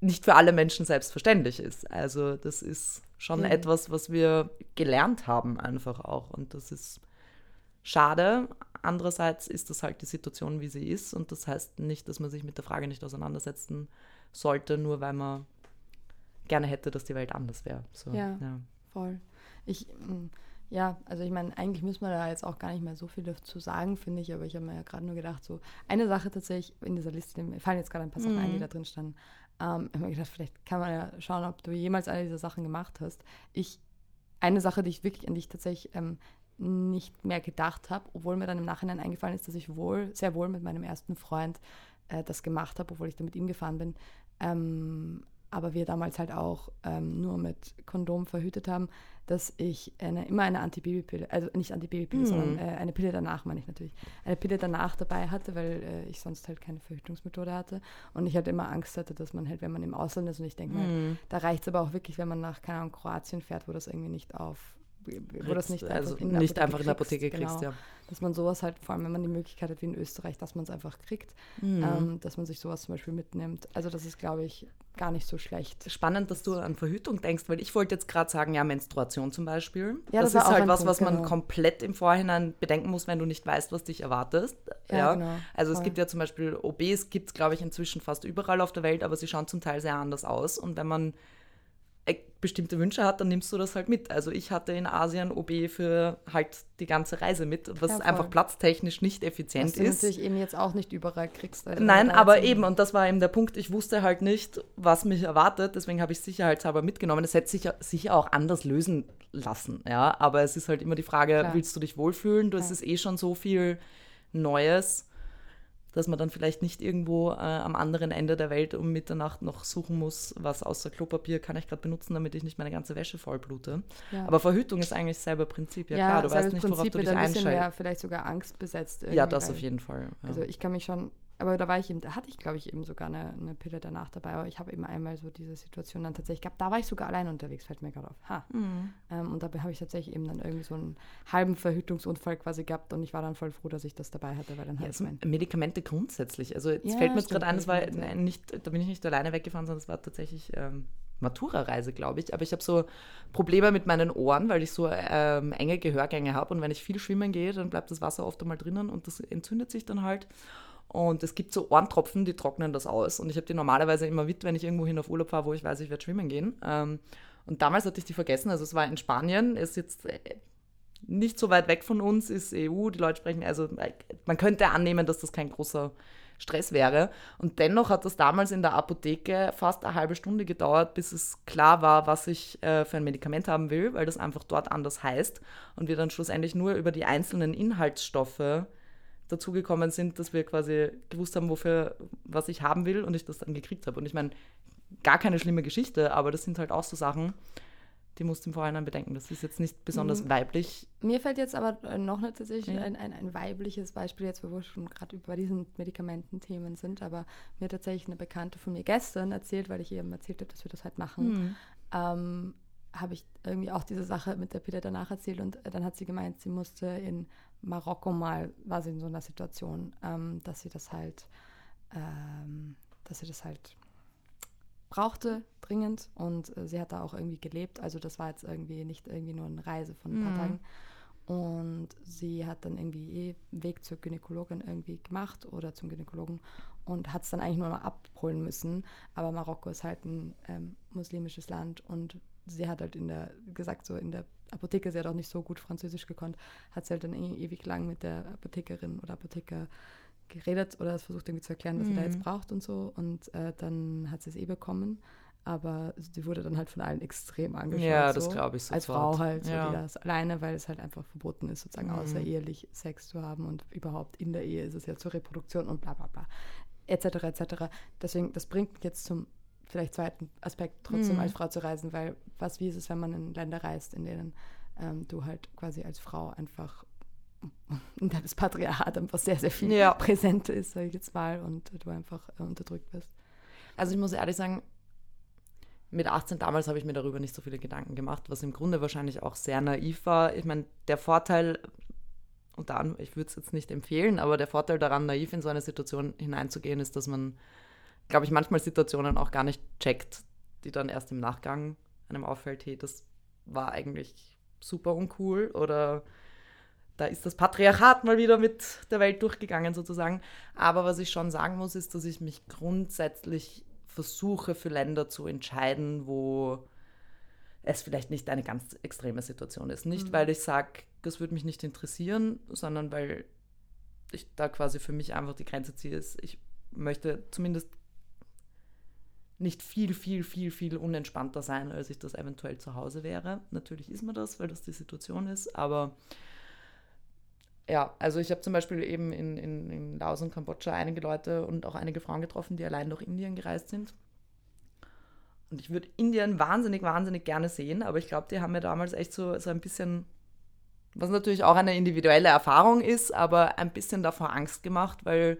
nicht für alle Menschen selbstverständlich ist. Also das ist schon mhm. etwas, was wir gelernt haben einfach auch. Und das ist schade. Andererseits ist das halt die Situation, wie sie ist. Und das heißt nicht, dass man sich mit der Frage nicht auseinandersetzen sollte, nur weil man gerne hätte, dass die Welt anders wäre. So, ja, ja, voll. Ich, mm, ja, also ich meine, eigentlich müssen wir da jetzt auch gar nicht mehr so viel dazu sagen, finde ich, aber ich habe mir ja gerade nur gedacht, so eine Sache tatsächlich in dieser Liste, mir fallen jetzt gerade ein paar Sachen mhm. ein, die mhm. da drin standen. Ähm, ich habe mir gedacht, vielleicht kann man ja schauen, ob du jemals eine dieser Sachen gemacht hast. Ich, eine Sache, die ich wirklich an dich tatsächlich ähm, nicht mehr gedacht habe, obwohl mir dann im Nachhinein eingefallen ist, dass ich wohl, sehr wohl mit meinem ersten Freund äh, das gemacht habe, obwohl ich da mit ihm gefahren bin. Ähm, aber wir damals halt auch ähm, nur mit Kondom verhütet haben, dass ich eine, immer eine Antibabypille, also nicht Antibabypille, mhm. sondern äh, eine Pille danach, meine ich natürlich, eine Pille danach dabei hatte, weil äh, ich sonst halt keine Verhütungsmethode hatte und ich halt immer Angst hatte, dass man halt, wenn man im Ausland ist und ich denke mhm. mal, da reicht es aber auch wirklich, wenn man nach, keine Ahnung, Kroatien fährt, wo das irgendwie nicht auf wo das nicht also einfach in der nicht Apotheke einfach in der Apotheke kriegst, kriegst genau. ja. Dass man sowas halt, vor allem wenn man die Möglichkeit hat wie in Österreich, dass man es einfach kriegt, mhm. ähm, dass man sich sowas zum Beispiel mitnimmt. Also das ist, glaube ich, gar nicht so schlecht. Spannend, dass du an Verhütung denkst, weil ich wollte jetzt gerade sagen, ja, Menstruation zum Beispiel. Ja, das, das ist halt was, Punkt, was man genau. komplett im Vorhinein bedenken muss, wenn du nicht weißt, was dich erwartest. Ja, ja. Genau, also voll. es gibt ja zum Beispiel OBs, gibt es, glaube ich, inzwischen fast überall auf der Welt, aber sie schauen zum Teil sehr anders aus. Und wenn man bestimmte Wünsche hat, dann nimmst du das halt mit. Also ich hatte in Asien OB für halt die ganze Reise mit, was ja, einfach platztechnisch nicht effizient was du ist. natürlich eben jetzt auch nicht überall kriegst. Nein, aber eben, und das war eben der Punkt, ich wusste halt nicht, was mich erwartet, deswegen habe ich sicherheitshalber mitgenommen. Es hätte sich sicher auch anders lösen lassen, ja, aber es ist halt immer die Frage, Klar. willst du dich wohlfühlen? Du, ja. Es ist eh schon so viel Neues dass man dann vielleicht nicht irgendwo äh, am anderen Ende der Welt um Mitternacht noch suchen muss, was außer Klopapier kann ich gerade benutzen, damit ich nicht meine ganze Wäsche vollblute. Ja. Aber Verhütung ist eigentlich selber Prinzip. Ja, ja klar, du weißt nicht, worauf du dich einschaltest. Vielleicht sogar angstbesetzt. Ja, das auf jeden Fall. Ja. Also ich kann mich schon aber da war ich eben, da hatte ich, glaube ich, eben sogar eine, eine Pille danach dabei. Aber ich habe eben einmal so diese Situation dann tatsächlich gehabt. Da war ich sogar allein unterwegs, fällt mir gerade auf. Ha. Mhm. Ähm, und dabei habe ich tatsächlich eben dann irgendwie so einen halben Verhütungsunfall quasi gehabt und ich war dann voll froh, dass ich das dabei hatte, weil dann ja, halt also Medikamente grundsätzlich. Also jetzt ja, fällt mir gerade ein, das war nein, nicht, da bin ich nicht alleine weggefahren, sondern es war tatsächlich ähm, Matura-Reise, glaube ich. Aber ich habe so Probleme mit meinen Ohren, weil ich so ähm, enge Gehörgänge habe und wenn ich viel schwimmen gehe, dann bleibt das Wasser oft einmal drinnen und das entzündet sich dann halt. Und es gibt so Ohrentropfen, die trocknen das aus. Und ich habe die normalerweise immer mit, wenn ich irgendwo hin auf Urlaub fahre, wo ich weiß, ich werde schwimmen gehen. Ähm, und damals hatte ich die vergessen. Also es war in Spanien, ist jetzt äh, nicht so weit weg von uns, ist EU, die Leute sprechen, also äh, man könnte annehmen, dass das kein großer Stress wäre. Und dennoch hat das damals in der Apotheke fast eine halbe Stunde gedauert, bis es klar war, was ich äh, für ein Medikament haben will, weil das einfach dort anders heißt. Und wir dann schlussendlich nur über die einzelnen Inhaltsstoffe dazugekommen sind, dass wir quasi gewusst haben, wofür, was ich haben will und ich das dann gekriegt habe. Und ich meine, gar keine schlimme Geschichte, aber das sind halt auch so Sachen, die musst du im Vorhinein bedenken. Das ist jetzt nicht besonders mhm. weiblich. Mir fällt jetzt aber äh, noch nicht tatsächlich ja. ein, ein, ein, weibliches Beispiel, jetzt wo wir schon gerade über diesen Medikamententhemen sind, aber mir hat tatsächlich eine Bekannte von mir gestern erzählt, weil ich ihr erzählt habe, dass wir das halt machen, mhm. ähm, habe ich irgendwie auch diese Sache mit der Pille danach erzählt und dann hat sie gemeint, sie musste in Marokko mal war sie in so einer Situation, ähm, dass sie das halt, ähm, dass sie das halt brauchte dringend und äh, sie hat da auch irgendwie gelebt. Also das war jetzt irgendwie nicht irgendwie nur eine Reise von ein paar mhm. Tagen. Und sie hat dann irgendwie eh Weg zur Gynäkologin irgendwie gemacht oder zum Gynäkologen und hat es dann eigentlich nur noch abholen müssen. Aber Marokko ist halt ein ähm, muslimisches Land und sie hat halt in der, gesagt, so in der Apotheke, sie hat auch nicht so gut Französisch gekonnt, hat sie halt dann e ewig lang mit der Apothekerin oder Apotheker geredet oder versucht irgendwie zu erklären, was mhm. sie da jetzt mhm. braucht und so. Und äh, dann hat sie es eh bekommen. Aber sie wurde dann halt von allen extrem angeschaut. Ja, das so. glaube ich sofort. Als Frau halt, so, ja. die das alleine, weil es halt einfach verboten ist, sozusagen mhm. außerehelich Sex zu haben und überhaupt in der Ehe ist es ja zur Reproduktion und bla bla bla. Etc. etc. Deswegen, das bringt mich jetzt zum vielleicht zweiten Aspekt, trotzdem mhm. als Frau zu reisen, weil was wie ist es, wenn man in Länder reist, in denen ähm, du halt quasi als Frau einfach in das Patriarchat einfach sehr, sehr viel ja. präsent ist, sage ich jetzt mal, und du einfach äh, unterdrückt wirst. Also ich muss ehrlich sagen, mit 18 damals habe ich mir darüber nicht so viele Gedanken gemacht, was im Grunde wahrscheinlich auch sehr naiv war. Ich meine, der Vorteil, und dann, ich würde es jetzt nicht empfehlen, aber der Vorteil daran, naiv in so eine Situation hineinzugehen, ist, dass man glaube ich, manchmal Situationen auch gar nicht checkt, die dann erst im Nachgang einem auffällt, hey, das war eigentlich super uncool oder da ist das Patriarchat mal wieder mit der Welt durchgegangen sozusagen. Aber was ich schon sagen muss, ist, dass ich mich grundsätzlich versuche für Länder zu entscheiden, wo es vielleicht nicht eine ganz extreme Situation ist. Nicht, mhm. weil ich sage, das würde mich nicht interessieren, sondern weil ich da quasi für mich einfach die Grenze ziehe. Ich möchte zumindest nicht viel, viel, viel, viel unentspannter sein, als ich das eventuell zu Hause wäre. Natürlich ist mir das, weil das die Situation ist, aber ja, also ich habe zum Beispiel eben in, in, in Laos und Kambodscha einige Leute und auch einige Frauen getroffen, die allein durch Indien gereist sind. Und ich würde Indien wahnsinnig, wahnsinnig gerne sehen, aber ich glaube, die haben mir damals echt so, so ein bisschen, was natürlich auch eine individuelle Erfahrung ist, aber ein bisschen davor Angst gemacht, weil,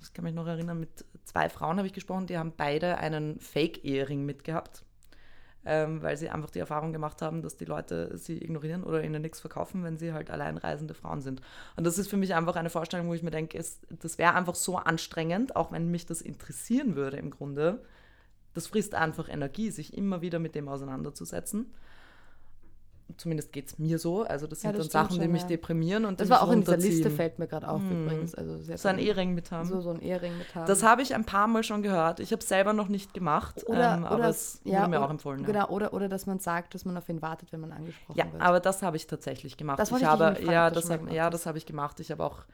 das kann mich noch erinnern, mit zwei Frauen habe ich gesprochen, die haben beide einen Fake-Ehering mitgehabt ähm, weil sie einfach die Erfahrung gemacht haben, dass die Leute sie ignorieren oder ihnen nichts verkaufen, wenn sie halt alleinreisende Frauen sind. Und das ist für mich einfach eine Vorstellung, wo ich mir denke, es, das wäre einfach so anstrengend, auch wenn mich das interessieren würde im Grunde. Das frisst einfach Energie, sich immer wieder mit dem auseinanderzusetzen zumindest geht es mir so. Also das sind ja, das dann Sachen, schon, die mich ja. deprimieren und Das war auch in dieser Liste, fällt mir gerade auf hm. übrigens. Also so ein Ehering mit haben. So, so ein Ehering mit haben. Das habe ich ein paar Mal schon gehört. Ich habe es selber noch nicht gemacht, oder, ähm, aber oder, es ja, wurde mir auch empfohlen. Genau, oder, oder dass man sagt, dass man auf ihn wartet, wenn man angesprochen ja, wird. Ja, aber das habe ich tatsächlich gemacht. Das ich habe, ja, das, hab, ja, das habe ich gemacht. Ich habe auch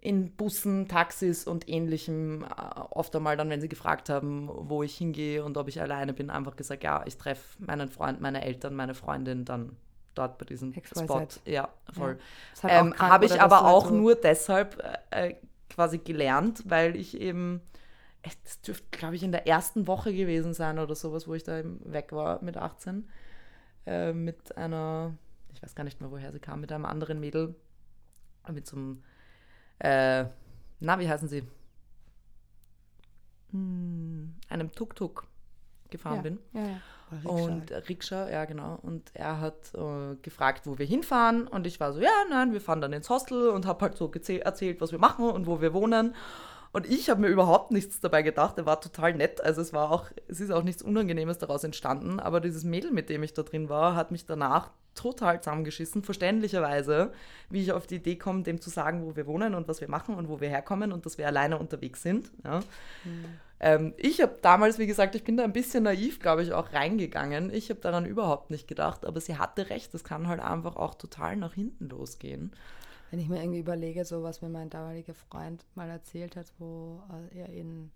in Bussen, Taxis und ähnlichem äh, oft einmal dann, wenn sie gefragt haben, wo ich hingehe und ob ich alleine bin, einfach gesagt, ja, ich treffe meinen Freund, meine Eltern, meine Freundin, dann dort bei diesem XYZ. Spot. Ja, voll. Ja. Ähm, Habe ich aber auch so nur deshalb äh, quasi gelernt, weil ich eben, das dürfte, glaube ich, in der ersten Woche gewesen sein oder sowas, wo ich da weg war mit 18, äh, mit einer, ich weiß gar nicht mehr, woher sie kam, mit einem anderen Mädel, mit so einem, äh, na, wie heißen sie? Hm, einem Tuk-Tuk gefahren ja. bin. Ja, ja. Rikscha. Und Rikscha, ja genau. Und er hat äh, gefragt, wo wir hinfahren. Und ich war so, ja, nein, wir fahren dann ins Hostel und habe halt so erzählt, was wir machen und wo wir wohnen. Und ich habe mir überhaupt nichts dabei gedacht. Er war total nett. Also es war auch, es ist auch nichts Unangenehmes daraus entstanden. Aber dieses Mädel, mit dem ich da drin war, hat mich danach total zusammengeschissen, verständlicherweise, wie ich auf die Idee komme, dem zu sagen, wo wir wohnen und was wir machen und wo wir herkommen und dass wir alleine unterwegs sind. Ja. Mhm. Ähm, ich habe damals, wie gesagt, ich bin da ein bisschen naiv, glaube ich, auch reingegangen. Ich habe daran überhaupt nicht gedacht, aber sie hatte recht, das kann halt einfach auch total nach hinten losgehen. Wenn ich mir irgendwie überlege, so was mir mein damaliger Freund mal erzählt hat, wo äh, er in,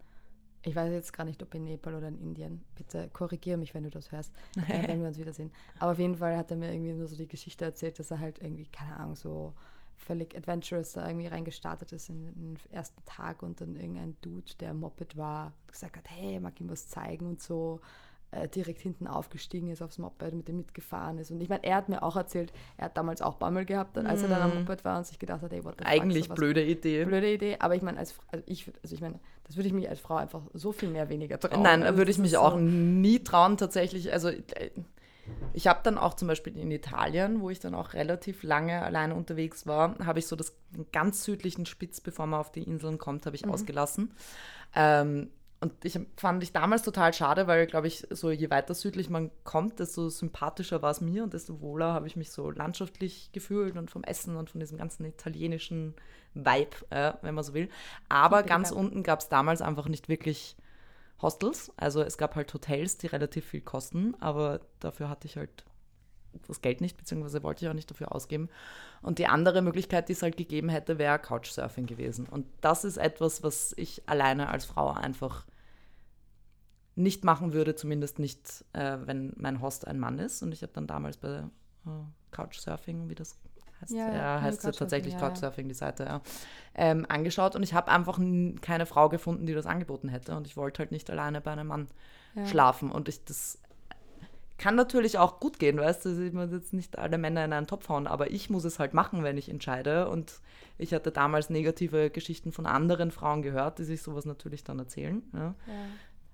ich weiß jetzt gar nicht, ob in Nepal oder in Indien, bitte korrigiere mich, wenn du das hörst, äh, wenn wir uns wiedersehen. Aber auf jeden Fall hat er mir irgendwie nur so die Geschichte erzählt, dass er halt irgendwie, keine Ahnung, so völlig adventurous da irgendwie reingestartet ist in, in, den ersten Tag und dann irgendein Dude, der Moped war, gesagt hat, hey, mag ihm was zeigen und so äh, direkt hinten aufgestiegen ist aufs Moped, mit dem mitgefahren ist. Und ich meine, er hat mir auch erzählt, er hat damals auch Bammel gehabt, als mm. er dann am mhm. Moped war und sich gedacht hat, hey, what the Eigentlich fuck, blöde Idee. Blöde Idee, aber ich meine, als, also ich, also ich meine, das würde ich mich als Frau einfach so viel mehr weniger trauen. Nein, also würde ich mich auch nie trauen, tatsächlich. Also äh, ich habe dann auch zum Beispiel in Italien, wo ich dann auch relativ lange alleine unterwegs war, habe ich so das ganz südlichen Spitz, bevor man auf die Inseln kommt, habe ich mhm. ausgelassen. Ähm, und ich fand ich damals total schade, weil, glaube ich, so je weiter südlich man kommt, desto sympathischer war es mir und desto wohler habe ich mich so landschaftlich gefühlt und vom Essen und von diesem ganzen italienischen Vibe, äh, wenn man so will. Aber ganz unten gab es damals einfach nicht wirklich Hostels. Also es gab halt Hotels, die relativ viel kosten, aber dafür hatte ich halt das Geld nicht, beziehungsweise wollte ich auch nicht dafür ausgeben. Und die andere Möglichkeit, die es halt gegeben hätte, wäre Couchsurfing gewesen. Und das ist etwas, was ich alleine als Frau einfach nicht machen würde, zumindest nicht, äh, wenn mein Host ein Mann ist. Und ich habe dann damals bei äh, Couchsurfing, wie das heißt, ja, ja, heißt ja tatsächlich Couchsurfing, die Seite, ja, ähm, angeschaut. Und ich habe einfach keine Frau gefunden, die das angeboten hätte. Und ich wollte halt nicht alleine bei einem Mann schlafen. Und ich das kann natürlich auch gut gehen, weißt du, ich muss jetzt nicht alle Männer in einen Topf hauen, aber ich muss es halt machen, wenn ich entscheide. Und ich hatte damals negative Geschichten von anderen Frauen gehört, die sich sowas natürlich dann erzählen, ja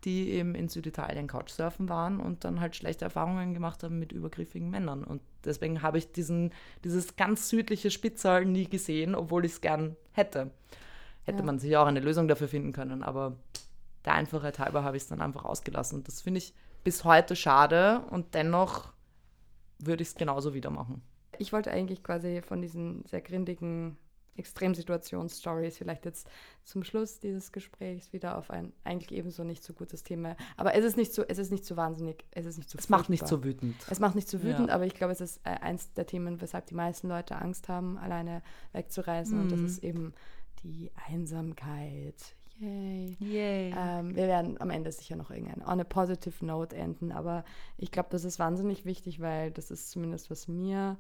die eben in Süditalien Couchsurfen waren und dann halt schlechte Erfahrungen gemacht haben mit übergriffigen Männern. Und deswegen habe ich diesen, dieses ganz südliche Spitzal nie gesehen, obwohl ich es gern hätte. Hätte ja. man sich auch eine Lösung dafür finden können, aber der Einfachheit halber habe ich es dann einfach ausgelassen. Und das finde ich bis heute schade und dennoch würde ich es genauso wieder machen. Ich wollte eigentlich quasi von diesen sehr grindigen Extremsituationsstories vielleicht jetzt zum Schluss dieses Gesprächs wieder auf ein eigentlich ebenso nicht so gutes Thema. Aber es ist nicht so, es ist nicht so wahnsinnig, es ist nicht so. Es macht nicht so wütend. Es macht nicht so wütend, ja. aber ich glaube, es ist äh, eins der Themen, weshalb die meisten Leute Angst haben, alleine wegzureisen. Mhm. Und das mhm. ist eben die Einsamkeit. Yay. Yay. Ähm, wir werden am Ende sicher noch irgendein on a positive note enden, aber ich glaube, das ist wahnsinnig wichtig, weil das ist zumindest was mir,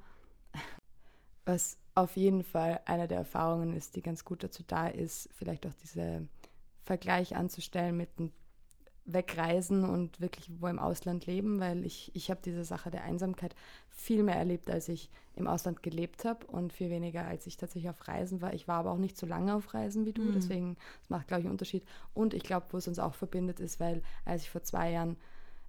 was auf jeden Fall eine der Erfahrungen ist, die ganz gut dazu da ist, vielleicht auch diese Vergleich anzustellen mit dem Wegreisen und wirklich wo im Ausland leben, weil ich, ich habe diese Sache der Einsamkeit viel mehr erlebt, als ich im Ausland gelebt habe und viel weniger, als ich tatsächlich auf Reisen war. Ich war aber auch nicht so lange auf Reisen wie du, mhm. deswegen das macht, glaube ich, einen Unterschied. Und ich glaube, wo es uns auch verbindet, ist, weil als ich vor zwei Jahren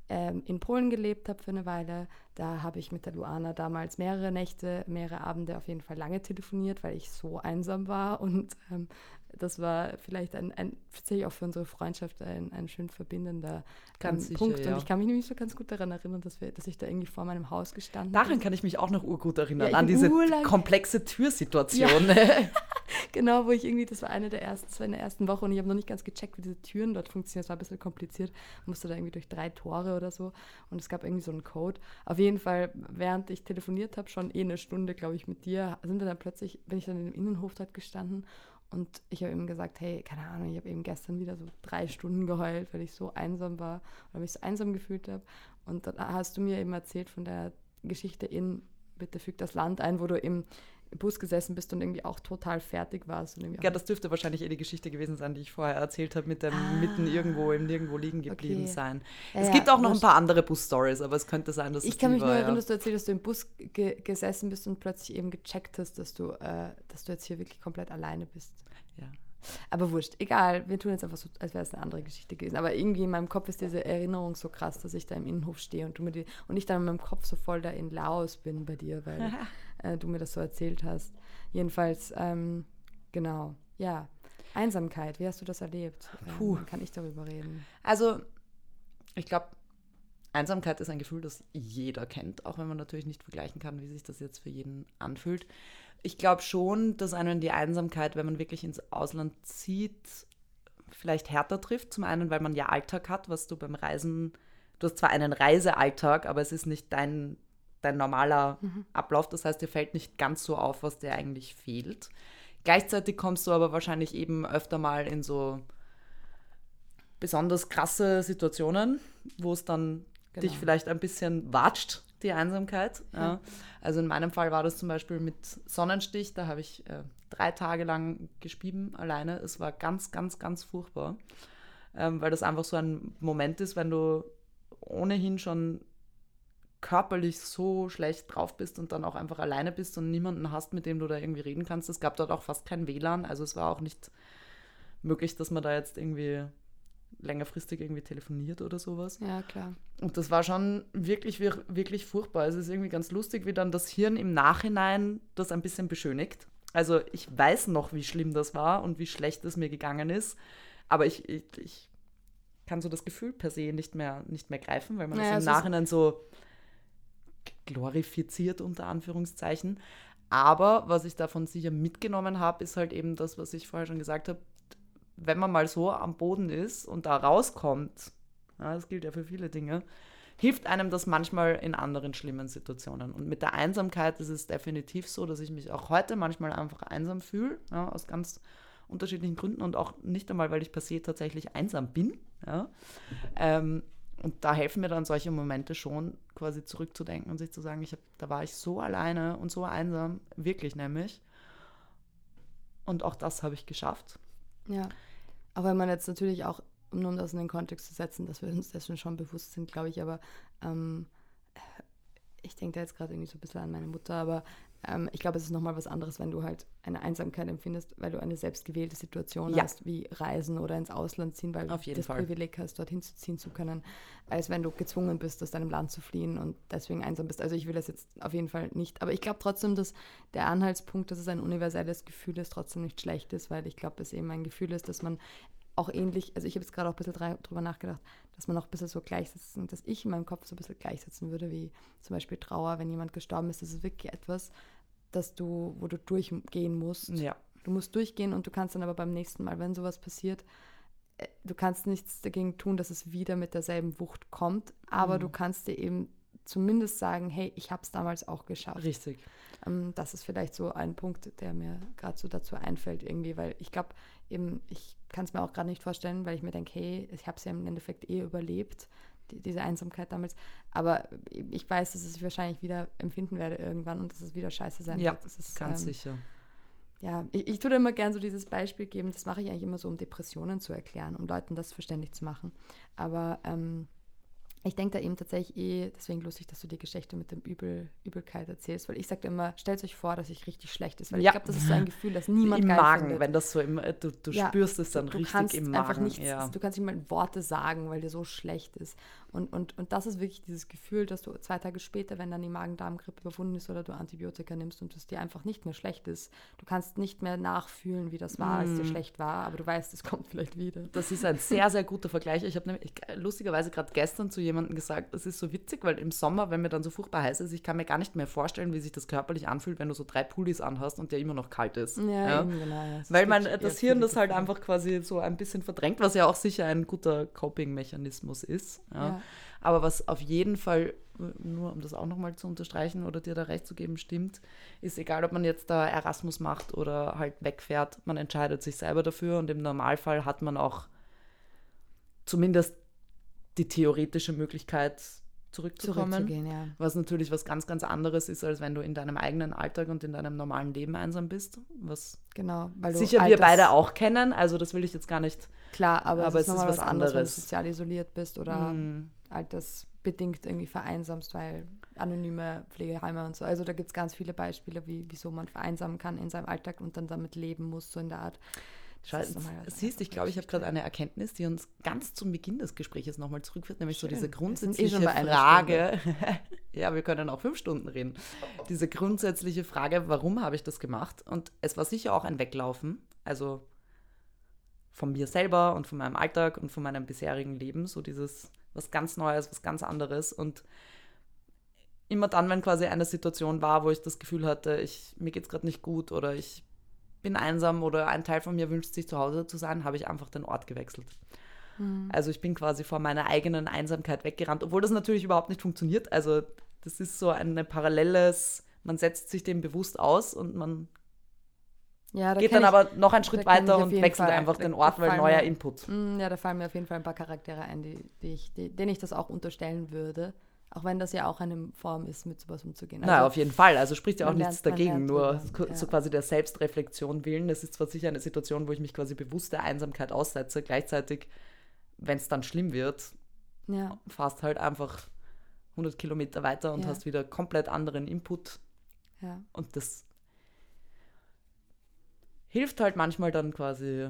ähm, in Polen gelebt habe für eine Weile, da habe ich mit der Luana damals mehrere Nächte, mehrere Abende auf jeden Fall lange telefoniert, weil ich so einsam war. Und ähm, das war vielleicht ein, ein tatsächlich auch für unsere Freundschaft ein, ein schön verbindender ähm, Punkt. Ja. Und ich kann mich nämlich so ganz gut daran erinnern, dass, wir, dass ich da irgendwie vor meinem Haus gestanden habe. Daran kann ich mich auch noch urgut erinnern, ja, an diese urlang. komplexe Türsituation. Ja. genau, wo ich irgendwie, das war eine der ersten, das war in der ersten Woche und ich habe noch nicht ganz gecheckt, wie diese Türen dort funktionieren. Es war ein bisschen kompliziert. Ich musste da irgendwie durch drei Tore oder so und es gab irgendwie so einen Code. Auf jeden Fall, während ich telefoniert habe, schon eh eine Stunde, glaube ich, mit dir, sind wir dann plötzlich, bin ich dann in dem Innenhof dort gestanden und ich habe ihm gesagt, hey, keine Ahnung, ich habe eben gestern wieder so drei Stunden geheult, weil ich so einsam war oder mich so einsam gefühlt habe. Und dann hast du mir eben erzählt von der Geschichte in Bitte füg das Land ein, wo du eben Bus gesessen bist und irgendwie auch total fertig warst. ja, das dürfte wahrscheinlich eh die Geschichte gewesen sein, die ich vorher erzählt habe, mit dem ah, mitten irgendwo im Nirgendwo liegen geblieben okay. sein. Ja, es gibt auch noch ein paar andere Bus-Stories, aber es könnte sein, dass ich es kann mich nur erinnern, dass du erzählt dass du im Bus ge gesessen bist und plötzlich eben gecheckt hast, dass du, äh, dass du jetzt hier wirklich komplett alleine bist. Ja. Aber wurscht, egal, wir tun jetzt einfach so, als wäre es eine andere Geschichte gewesen. Aber irgendwie in meinem Kopf ist diese Erinnerung so krass, dass ich da im Innenhof stehe und du mir die, und ich dann in meinem Kopf so voll da in Laos bin bei dir, weil äh, du mir das so erzählt hast. Jedenfalls, ähm, genau, ja. Einsamkeit, wie hast du das erlebt? Ähm, Puh. Ähm, kann ich darüber reden? Also, ich glaube, Einsamkeit ist ein Gefühl, das jeder kennt, auch wenn man natürlich nicht vergleichen kann, wie sich das jetzt für jeden anfühlt. Ich glaube schon, dass einen die Einsamkeit, wenn man wirklich ins Ausland zieht, vielleicht härter trifft. Zum einen, weil man ja Alltag hat, was du beim Reisen, du hast zwar einen Reisealltag, aber es ist nicht dein dein normaler mhm. Ablauf. Das heißt, dir fällt nicht ganz so auf, was dir eigentlich fehlt. Gleichzeitig kommst du aber wahrscheinlich eben öfter mal in so besonders krasse Situationen, wo es dann genau. dich vielleicht ein bisschen watscht, die Einsamkeit. Ja. Ja. Also in meinem Fall war das zum Beispiel mit Sonnenstich, da habe ich äh, drei Tage lang gespieben alleine. Es war ganz, ganz, ganz furchtbar, ähm, weil das einfach so ein Moment ist, wenn du ohnehin schon körperlich so schlecht drauf bist und dann auch einfach alleine bist und niemanden hast, mit dem du da irgendwie reden kannst. Es gab dort auch fast kein WLAN, also es war auch nicht möglich, dass man da jetzt irgendwie längerfristig irgendwie telefoniert oder sowas. Ja, klar. Und das war schon wirklich, wirklich furchtbar. Es ist irgendwie ganz lustig, wie dann das Hirn im Nachhinein das ein bisschen beschönigt. Also ich weiß noch, wie schlimm das war und wie schlecht es mir gegangen ist, aber ich, ich, ich kann so das Gefühl per se nicht mehr, nicht mehr greifen, weil man naja, das im Nachhinein so glorifiziert unter Anführungszeichen. Aber was ich davon sicher mitgenommen habe, ist halt eben das, was ich vorher schon gesagt habe, wenn man mal so am Boden ist und da rauskommt, ja, das gilt ja für viele Dinge, hilft einem das manchmal in anderen schlimmen Situationen. Und mit der Einsamkeit ist es definitiv so, dass ich mich auch heute manchmal einfach einsam fühle, ja, aus ganz unterschiedlichen Gründen und auch nicht einmal, weil ich per se tatsächlich einsam bin. Ja. Ähm, und da helfen mir dann solche Momente schon, quasi zurückzudenken und sich zu sagen, ich hab, da war ich so alleine und so einsam, wirklich nämlich. Und auch das habe ich geschafft. Ja, aber wenn man jetzt natürlich auch, um das in den Kontext zu setzen, dass wir uns dessen schon bewusst sind, glaube ich, aber ähm, ich denke da jetzt gerade irgendwie so ein bisschen an meine Mutter, aber ähm, ich glaube, es ist nochmal was anderes, wenn du halt eine Einsamkeit empfindest, weil du eine selbstgewählte Situation ja. hast, wie Reisen oder ins Ausland ziehen, weil Auf du das Fall. Privileg hast, dorthin zu ziehen zu können, als wenn du gezwungen bist, aus deinem Land zu fliehen und deswegen einsam bist. Also ich will das jetzt auf jeden Fall nicht. Aber ich glaube trotzdem, dass der Anhaltspunkt, dass es ein universelles Gefühl ist, trotzdem nicht schlecht ist, weil ich glaube, es eben ein Gefühl ist, dass man auch ähnlich, also ich habe jetzt gerade auch ein bisschen drüber nachgedacht, dass man auch ein bisschen so gleichsetzen, dass ich in meinem Kopf so ein bisschen gleichsetzen würde, wie zum Beispiel Trauer, wenn jemand gestorben ist. Das ist wirklich etwas, dass du, wo du durchgehen musst. Ja. Du musst durchgehen und du kannst dann aber beim nächsten Mal, wenn sowas passiert, äh, du kannst nichts dagegen tun, dass es wieder mit derselben Wucht kommt, aber mhm. du kannst dir eben zumindest sagen, hey, ich habe es damals auch geschafft. Richtig. Ähm, das ist vielleicht so ein Punkt, der mir gerade so dazu einfällt irgendwie, weil ich glaube, eben, ich kann es mir auch gerade nicht vorstellen, weil ich mir denke, hey, ich habe es ja im Endeffekt eh überlebt, die, diese Einsamkeit damals. Aber ich weiß, dass ich wahrscheinlich wieder empfinden werde irgendwann und dass es wieder scheiße sein ja, wird. Ist ganz ähm, sicher. Ja, ich, ich tue immer gern so dieses Beispiel geben. Das mache ich eigentlich immer so, um Depressionen zu erklären, um Leuten das verständlich zu machen. Aber ähm, ich denke da eben tatsächlich eh, deswegen lustig, dass du die Geschichte mit dem Übel, Übelkeit erzählst, weil ich sage immer, stellt euch vor, dass ich richtig schlecht ist, weil ja. ich glaube, das ist so ein Gefühl, das niemand Im Magen, findet. wenn das so im, äh, du, du ja, spürst es dann du, du richtig kannst im Magen. nichts, ja. Du kannst nicht mal Worte sagen, weil dir so schlecht ist. Und, und, und das ist wirklich dieses Gefühl, dass du zwei Tage später, wenn dann die Magen-Darm-Grippe überwunden ist oder du Antibiotika nimmst und es dir einfach nicht mehr schlecht ist, du kannst nicht mehr nachfühlen, wie das war, mm. als dir schlecht war, aber du weißt, es kommt vielleicht wieder. Das ist ein sehr, sehr guter Vergleich. Ich habe nämlich lustigerweise gerade gestern zu jemandem gesagt, das ist so witzig, weil im Sommer, wenn mir dann so furchtbar heiß ist, ich kann mir gar nicht mehr vorstellen, wie sich das körperlich anfühlt, wenn du so drei Pullis anhast und der immer noch kalt ist. Ja, ja. Eben, genau. Ja. Weil man das Hirn das halt einfach quasi so ein bisschen verdrängt, was ja auch sicher ein guter Coping-Mechanismus ist. Ja. Aber was auf jeden Fall, nur um das auch nochmal zu unterstreichen oder dir da recht zu geben, stimmt, ist egal, ob man jetzt da Erasmus macht oder halt wegfährt, man entscheidet sich selber dafür und im Normalfall hat man auch zumindest die theoretische Möglichkeit, zurückzukommen. Ja. Was natürlich was ganz, ganz anderes ist, als wenn du in deinem eigenen Alltag und in deinem normalen Leben einsam bist. Was genau, sicher wir beide auch kennen. Also das will ich jetzt gar nicht. Klar, aber, aber es ist, ist was anderes, wenn du sozial isoliert bist oder mm altersbedingt irgendwie vereinsamst, weil anonyme Pflegeheime und so. Also da gibt es ganz viele Beispiele, wie, wieso man vereinsamen kann in seinem Alltag und dann damit leben muss, so in der Art. Scheiße, siehst, ich glaube, ich habe gerade eine Erkenntnis, die uns ganz zum Beginn des Gesprächs nochmal zurückführt, nämlich Schön. so diese eh grundsätzliche eh Frage. ja, wir können auch fünf Stunden reden. Diese grundsätzliche Frage, warum habe ich das gemacht? Und es war sicher auch ein Weglaufen, also von mir selber und von meinem Alltag und von meinem bisherigen Leben, so dieses was ganz Neues, was ganz anderes. Und immer dann, wenn quasi eine Situation war, wo ich das Gefühl hatte, ich, mir geht es gerade nicht gut oder ich bin einsam oder ein Teil von mir wünscht sich zu Hause zu sein, habe ich einfach den Ort gewechselt. Mhm. Also ich bin quasi vor meiner eigenen Einsamkeit weggerannt, obwohl das natürlich überhaupt nicht funktioniert. Also das ist so ein paralleles, man setzt sich dem bewusst aus und man ja, da Geht dann ich, aber noch einen Schritt weiter und wechselt Fall, einfach den Ort, weil neuer mir, Input. Mm, ja, da fallen mir auf jeden Fall ein paar Charaktere ein, die, die ich, die, denen ich das auch unterstellen würde. Auch wenn das ja auch eine Form ist, mit sowas umzugehen. Also, Na, auf jeden Fall. Also spricht ja auch nichts lernt, dagegen. Nur ja. so quasi der Selbstreflexion willen. Das ist zwar sicher eine Situation, wo ich mich quasi bewusst der Einsamkeit aussetze. Gleichzeitig, wenn es dann schlimm wird, ja. fährst halt einfach 100 Kilometer weiter und ja. hast wieder komplett anderen Input. Ja. Und das hilft halt manchmal dann quasi,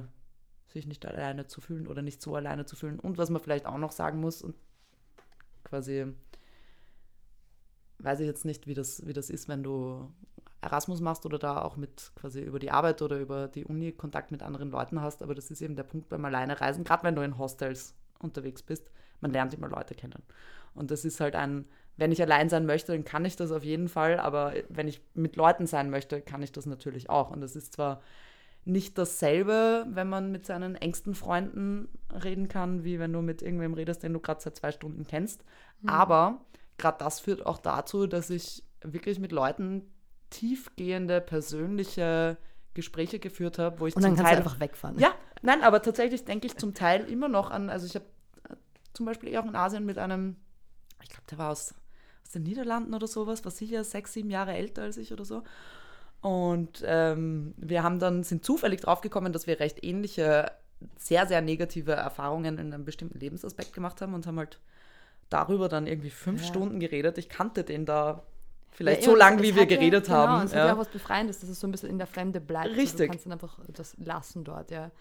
sich nicht alleine zu fühlen oder nicht so alleine zu fühlen. Und was man vielleicht auch noch sagen muss, und quasi weiß ich jetzt nicht, wie das, wie das ist, wenn du Erasmus machst oder da auch mit quasi über die Arbeit oder über die Uni Kontakt mit anderen Leuten hast, aber das ist eben der Punkt beim Alleine reisen, gerade wenn du in Hostels unterwegs bist, man lernt immer Leute kennen. Und das ist halt ein, wenn ich allein sein möchte, dann kann ich das auf jeden Fall, aber wenn ich mit Leuten sein möchte, kann ich das natürlich auch. Und das ist zwar nicht dasselbe, wenn man mit seinen engsten Freunden reden kann, wie wenn du mit irgendwem redest, den du gerade seit zwei Stunden kennst. Mhm. Aber gerade das führt auch dazu, dass ich wirklich mit Leuten tiefgehende persönliche Gespräche geführt habe, wo ich Und dann zum Teil einfach wegfahren. Ja, nein, aber tatsächlich denke ich zum Teil immer noch an, also ich habe äh, zum Beispiel auch in Asien mit einem, ich glaube, der war aus, aus den Niederlanden oder sowas, war sicher sechs, sieben Jahre älter als ich oder so. Und ähm, wir haben dann, sind zufällig draufgekommen, dass wir recht ähnliche, sehr, sehr negative Erfahrungen in einem bestimmten Lebensaspekt gemacht haben und haben halt darüber dann irgendwie fünf ja. Stunden geredet. Ich kannte den da vielleicht ja, so lange, wie wir ja, geredet genau, haben. Es ja. hat ja auch was Befreiendes, dass es so ein bisschen in der Fremde bleibt. Richtig. Also du kannst dann einfach das lassen dort, ja.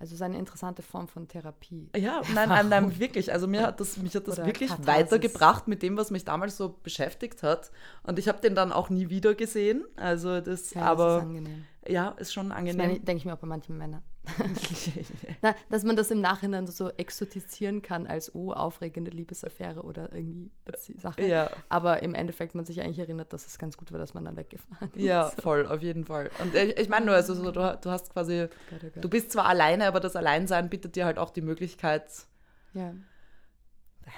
Also es ist eine interessante Form von Therapie. Ja, nein, nein, nein, wirklich. Also mir hat das, mich hat das Oder wirklich Katharsis. weitergebracht mit dem, was mich damals so beschäftigt hat. Und ich habe den dann auch nie wieder gesehen. Also das, ja, aber das ist angenehm. ja, ist schon angenehm. Das denke ich mir auch bei manchen Männern. Na, dass man das im Nachhinein so exotisieren kann als, oh, aufregende Liebesaffäre oder irgendwie Sache. Ja. Aber im Endeffekt man sich eigentlich erinnert, dass es ganz gut war, dass man dann weggefahren ist. Ja, voll, auf jeden Fall. Und ich, ich meine nur, also so, du, du hast quasi, Gott, oh Gott. du bist zwar alleine, aber das Alleinsein bietet dir halt auch die Möglichkeit, ja.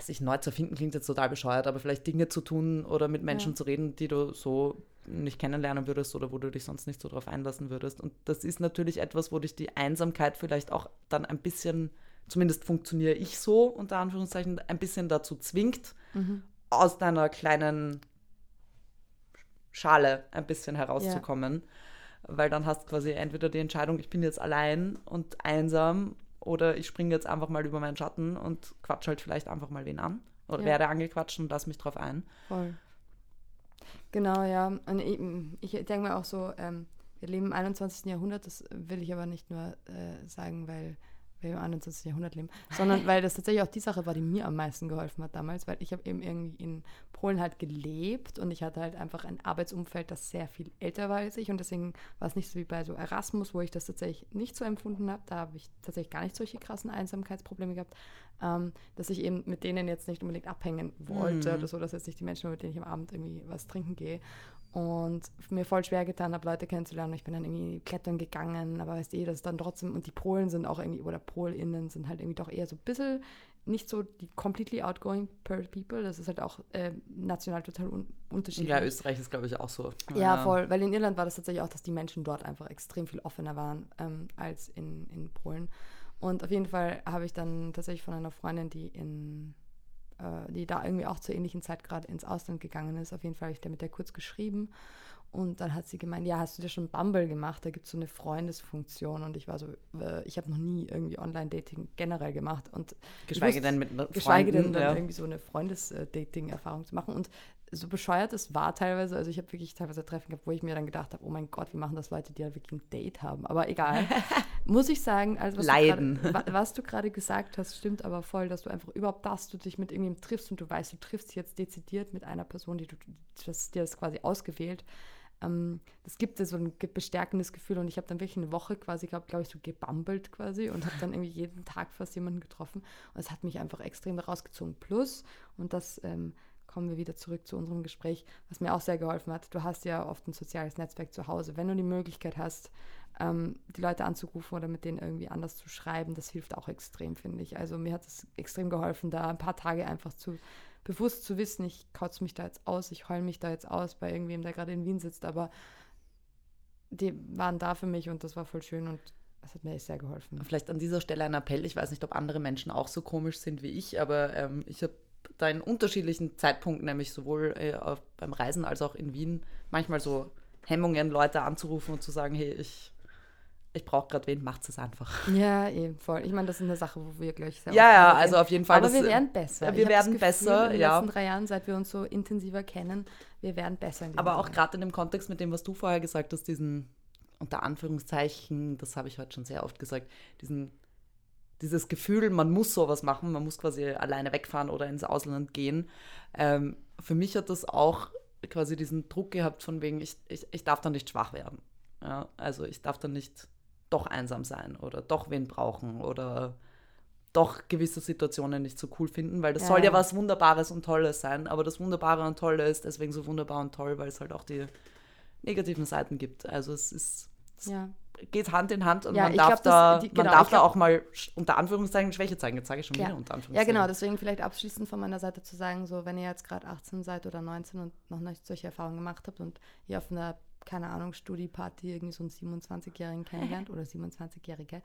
sich neu zu finden, klingt jetzt total bescheuert, aber vielleicht Dinge zu tun oder mit Menschen ja. zu reden, die du so nicht kennenlernen würdest oder wo du dich sonst nicht so drauf einlassen würdest. Und das ist natürlich etwas, wo dich die Einsamkeit vielleicht auch dann ein bisschen, zumindest funktioniere ich so, unter Anführungszeichen, ein bisschen dazu zwingt, mhm. aus deiner kleinen Schale ein bisschen herauszukommen. Ja. Weil dann hast du quasi entweder die Entscheidung, ich bin jetzt allein und einsam oder ich springe jetzt einfach mal über meinen Schatten und quatsch halt vielleicht einfach mal wen an oder ja. werde angequatscht und lass mich drauf ein. Voll. Genau, ja. Und ich, ich denke mir auch so, ähm, wir leben im 21. Jahrhundert, das will ich aber nicht nur äh, sagen, weil wir im 21. Jahrhundert leben, sondern weil das tatsächlich auch die Sache war, die mir am meisten geholfen hat damals, weil ich habe eben irgendwie in Polen halt gelebt und ich hatte halt einfach ein Arbeitsumfeld, das sehr viel älter war als ich und deswegen war es nicht so wie bei so Erasmus, wo ich das tatsächlich nicht so empfunden habe, da habe ich tatsächlich gar nicht solche krassen Einsamkeitsprobleme gehabt, ähm, dass ich eben mit denen jetzt nicht unbedingt abhängen wollte mhm. oder so, dass jetzt nicht die Menschen, mit denen ich am Abend irgendwie was trinken gehe und mir voll schwer getan habe, Leute kennenzulernen. Ich bin dann irgendwie klettern gegangen, aber weißt du, eh, das ist dann trotzdem, und die Polen sind auch irgendwie, oder PolInnen sind halt irgendwie doch eher so ein bisschen nicht so die completely outgoing per people. Das ist halt auch äh, national total un unterschiedlich. Ja, Österreich ist, glaube ich, auch so. Ja, voll. Weil in Irland war das tatsächlich auch, dass die Menschen dort einfach extrem viel offener waren ähm, als in, in Polen. Und auf jeden Fall habe ich dann tatsächlich von einer Freundin, die in äh, die da irgendwie auch zur ähnlichen Zeit gerade ins Ausland gegangen ist. Auf jeden Fall habe ich mit der kurz geschrieben. Und dann hat sie gemeint, ja, hast du dir schon Bumble gemacht? Da gibt es so eine Freundesfunktion. Und ich war so, äh, ich habe noch nie irgendwie Online-Dating generell gemacht. Und geschweige wusste, denn mit Freunden. Geschweige denn dann ja. irgendwie so eine Freundes-Dating-Erfahrung zu machen. Und so bescheuert es war teilweise, also ich habe wirklich teilweise Treffen gehabt, wo ich mir dann gedacht habe, oh mein Gott, wie machen das Leute, die halt wirklich ein Date haben? Aber egal. Muss ich sagen, also was Leiden. Du grade, was du gerade gesagt hast, stimmt aber voll, dass du einfach überhaupt das, du dich mit irgendjemandem triffst und du weißt, du triffst jetzt dezidiert mit einer Person, die du, das, dir das quasi ausgewählt. Ähm, das gibt dir so ein bestärkendes Gefühl und ich habe dann wirklich eine Woche quasi, glaube glaub ich, so gebumbelt quasi und habe dann irgendwie jeden Tag fast jemanden getroffen und es hat mich einfach extrem rausgezogen. Plus, und das ähm, kommen wir wieder zurück zu unserem Gespräch, was mir auch sehr geholfen hat. Du hast ja oft ein soziales Netzwerk zu Hause. Wenn du die Möglichkeit hast, ähm, die Leute anzurufen oder mit denen irgendwie anders zu schreiben, das hilft auch extrem, finde ich. Also mir hat es extrem geholfen, da ein paar Tage einfach zu bewusst zu wissen, ich kotze mich da jetzt aus, ich heule mich da jetzt aus bei irgendwem, der gerade in Wien sitzt, aber die waren da für mich und das war voll schön und das hat mir echt sehr geholfen. Vielleicht an dieser Stelle ein Appell. Ich weiß nicht, ob andere Menschen auch so komisch sind wie ich, aber ähm, ich habe da in unterschiedlichen Zeitpunkten, nämlich sowohl äh, auf, beim Reisen als auch in Wien, manchmal so Hemmungen, Leute anzurufen und zu sagen, hey, ich, ich brauche gerade wen, macht es einfach. Ja, eben, voll. Ich meine, das ist eine Sache, wo wir gleich sehr Ja, ja, also auf jeden Fall. Aber das, wir werden besser. Wir werden Gefühl, besser, in den ja. letzten drei Jahren, seit wir uns so intensiver kennen, wir werden besser. Aber auch gerade in dem Kontext mit dem, was du vorher gesagt hast, diesen, unter Anführungszeichen, das habe ich heute schon sehr oft gesagt, diesen dieses Gefühl, man muss sowas machen, man muss quasi alleine wegfahren oder ins Ausland gehen. Ähm, für mich hat das auch quasi diesen Druck gehabt, von wegen, ich, ich, ich darf dann nicht schwach werden. Ja, also ich darf dann nicht doch einsam sein oder doch wen brauchen oder doch gewisse Situationen nicht so cool finden, weil das ja. soll ja was Wunderbares und Tolles sein, aber das Wunderbare und Tolle ist deswegen so wunderbar und toll, weil es halt auch die negativen Seiten gibt. Also es ist, ja geht Hand in Hand und ja, man, darf, glaub, da, das, die, genau, man darf da glaub, auch mal unter Anführungszeichen Schwäche zeigen. Jetzt sage ich schon ja. wieder unter Anführungszeichen. Ja, genau, deswegen vielleicht abschließend von meiner Seite zu sagen, so wenn ihr jetzt gerade 18 seid oder 19 und noch nicht solche Erfahrungen gemacht habt und ihr auf einer, keine Ahnung, Studieparty irgendwie so einen 27-Jährigen kennenlernt oder 27-Jährige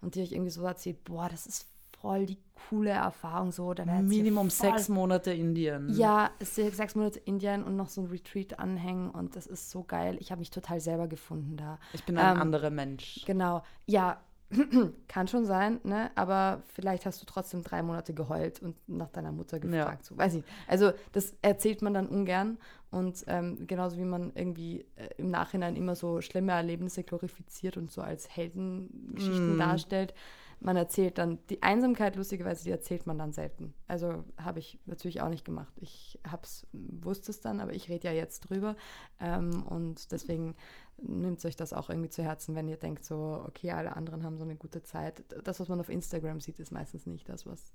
und die euch irgendwie so erzählt, boah, das ist voll die coole Erfahrung. So, Minimum sechs Monate Indien. Ja, sechs Monate Indien und noch so ein Retreat anhängen und das ist so geil. Ich habe mich total selber gefunden da. Ich bin ein ähm, anderer Mensch. Genau. Ja, kann schon sein, ne? Aber vielleicht hast du trotzdem drei Monate geheult und nach deiner Mutter gefragt. Ja. So, weiß ich. Also das erzählt man dann ungern. Und ähm, genauso wie man irgendwie äh, im Nachhinein immer so schlimme Erlebnisse glorifiziert und so als Heldengeschichten mm. darstellt, man erzählt dann, die Einsamkeit, lustigerweise, die erzählt man dann selten. Also habe ich natürlich auch nicht gemacht. Ich hab's, wusste es dann, aber ich rede ja jetzt drüber. Ähm, und deswegen nimmt euch das auch irgendwie zu Herzen, wenn ihr denkt so, okay, alle anderen haben so eine gute Zeit. Das, was man auf Instagram sieht, ist meistens nicht das, was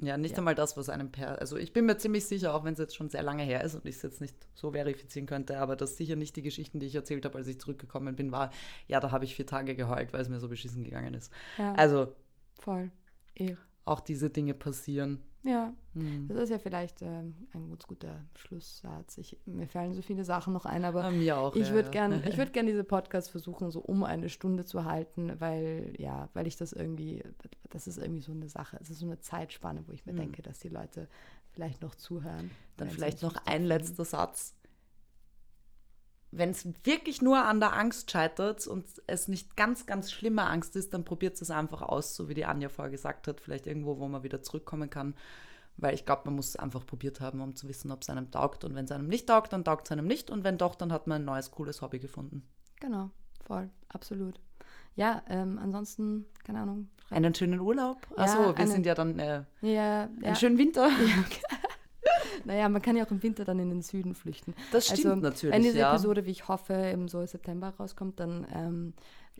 ja, nicht ja. einmal das, was einem per. Also ich bin mir ziemlich sicher, auch wenn es jetzt schon sehr lange her ist und ich es jetzt nicht so verifizieren könnte, aber das sicher nicht die Geschichten, die ich erzählt habe, als ich zurückgekommen bin, war, ja, da habe ich vier Tage geheult, weil es mir so beschissen gegangen ist. Ja. Also. Voll. Eh. Auch diese Dinge passieren. Ja, hm. das ist ja vielleicht ähm, ein ganz guter Schlusssatz. Ich, mir fallen so viele Sachen noch ein, aber auch, ich würde ja. gerne würd gern diese Podcast versuchen, so um eine Stunde zu halten, weil, ja, weil ich das irgendwie, das ist irgendwie so eine Sache, es ist so eine Zeitspanne, wo ich mir hm. denke, dass die Leute vielleicht noch zuhören. Dann vielleicht noch ein letzter Satz wenn es wirklich nur an der Angst scheitert und es nicht ganz, ganz schlimme Angst ist, dann probiert es einfach aus, so wie die Anja vorher gesagt hat, vielleicht irgendwo, wo man wieder zurückkommen kann. Weil ich glaube, man muss es einfach probiert haben, um zu wissen, ob es einem taugt. Und wenn es einem nicht taugt, dann taugt es einem nicht. Und wenn doch, dann hat man ein neues, cooles Hobby gefunden. Genau, voll, absolut. Ja, ähm, ansonsten, keine Ahnung. Einen schönen Urlaub. Achso, ja, wir eine, sind ja dann äh, ja, einen ja. schönen Winter. Ja. Naja, man kann ja auch im Winter dann in den Süden flüchten. Das stimmt also, natürlich. Wenn diese ja. Episode, wie ich hoffe, im so September rauskommt, dann ähm,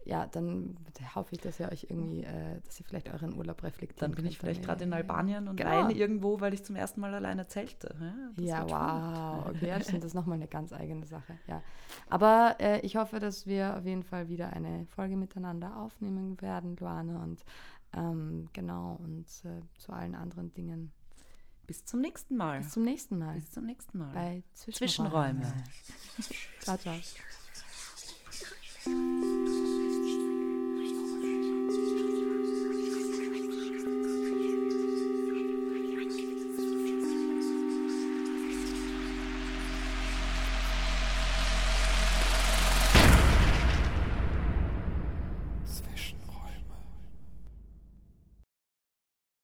ja, dann hoffe ich, dass ihr euch irgendwie, äh, dass ihr vielleicht euren Urlaub reflektiert. Dann bin ich vielleicht gerade in Albanien und genau. alleine irgendwo, weil ich zum ersten Mal alleine zelte. Ja, ja wow. Okay, das ist nochmal eine ganz eigene Sache. Ja. Aber äh, ich hoffe, dass wir auf jeden Fall wieder eine Folge miteinander aufnehmen werden, Luane, und ähm, genau, und äh, zu allen anderen Dingen bis zum nächsten Mal. Bis zum nächsten Mal. Bis zum nächsten Mal. Bei Zwischenräume. Zwischenräume. ciao, ciao.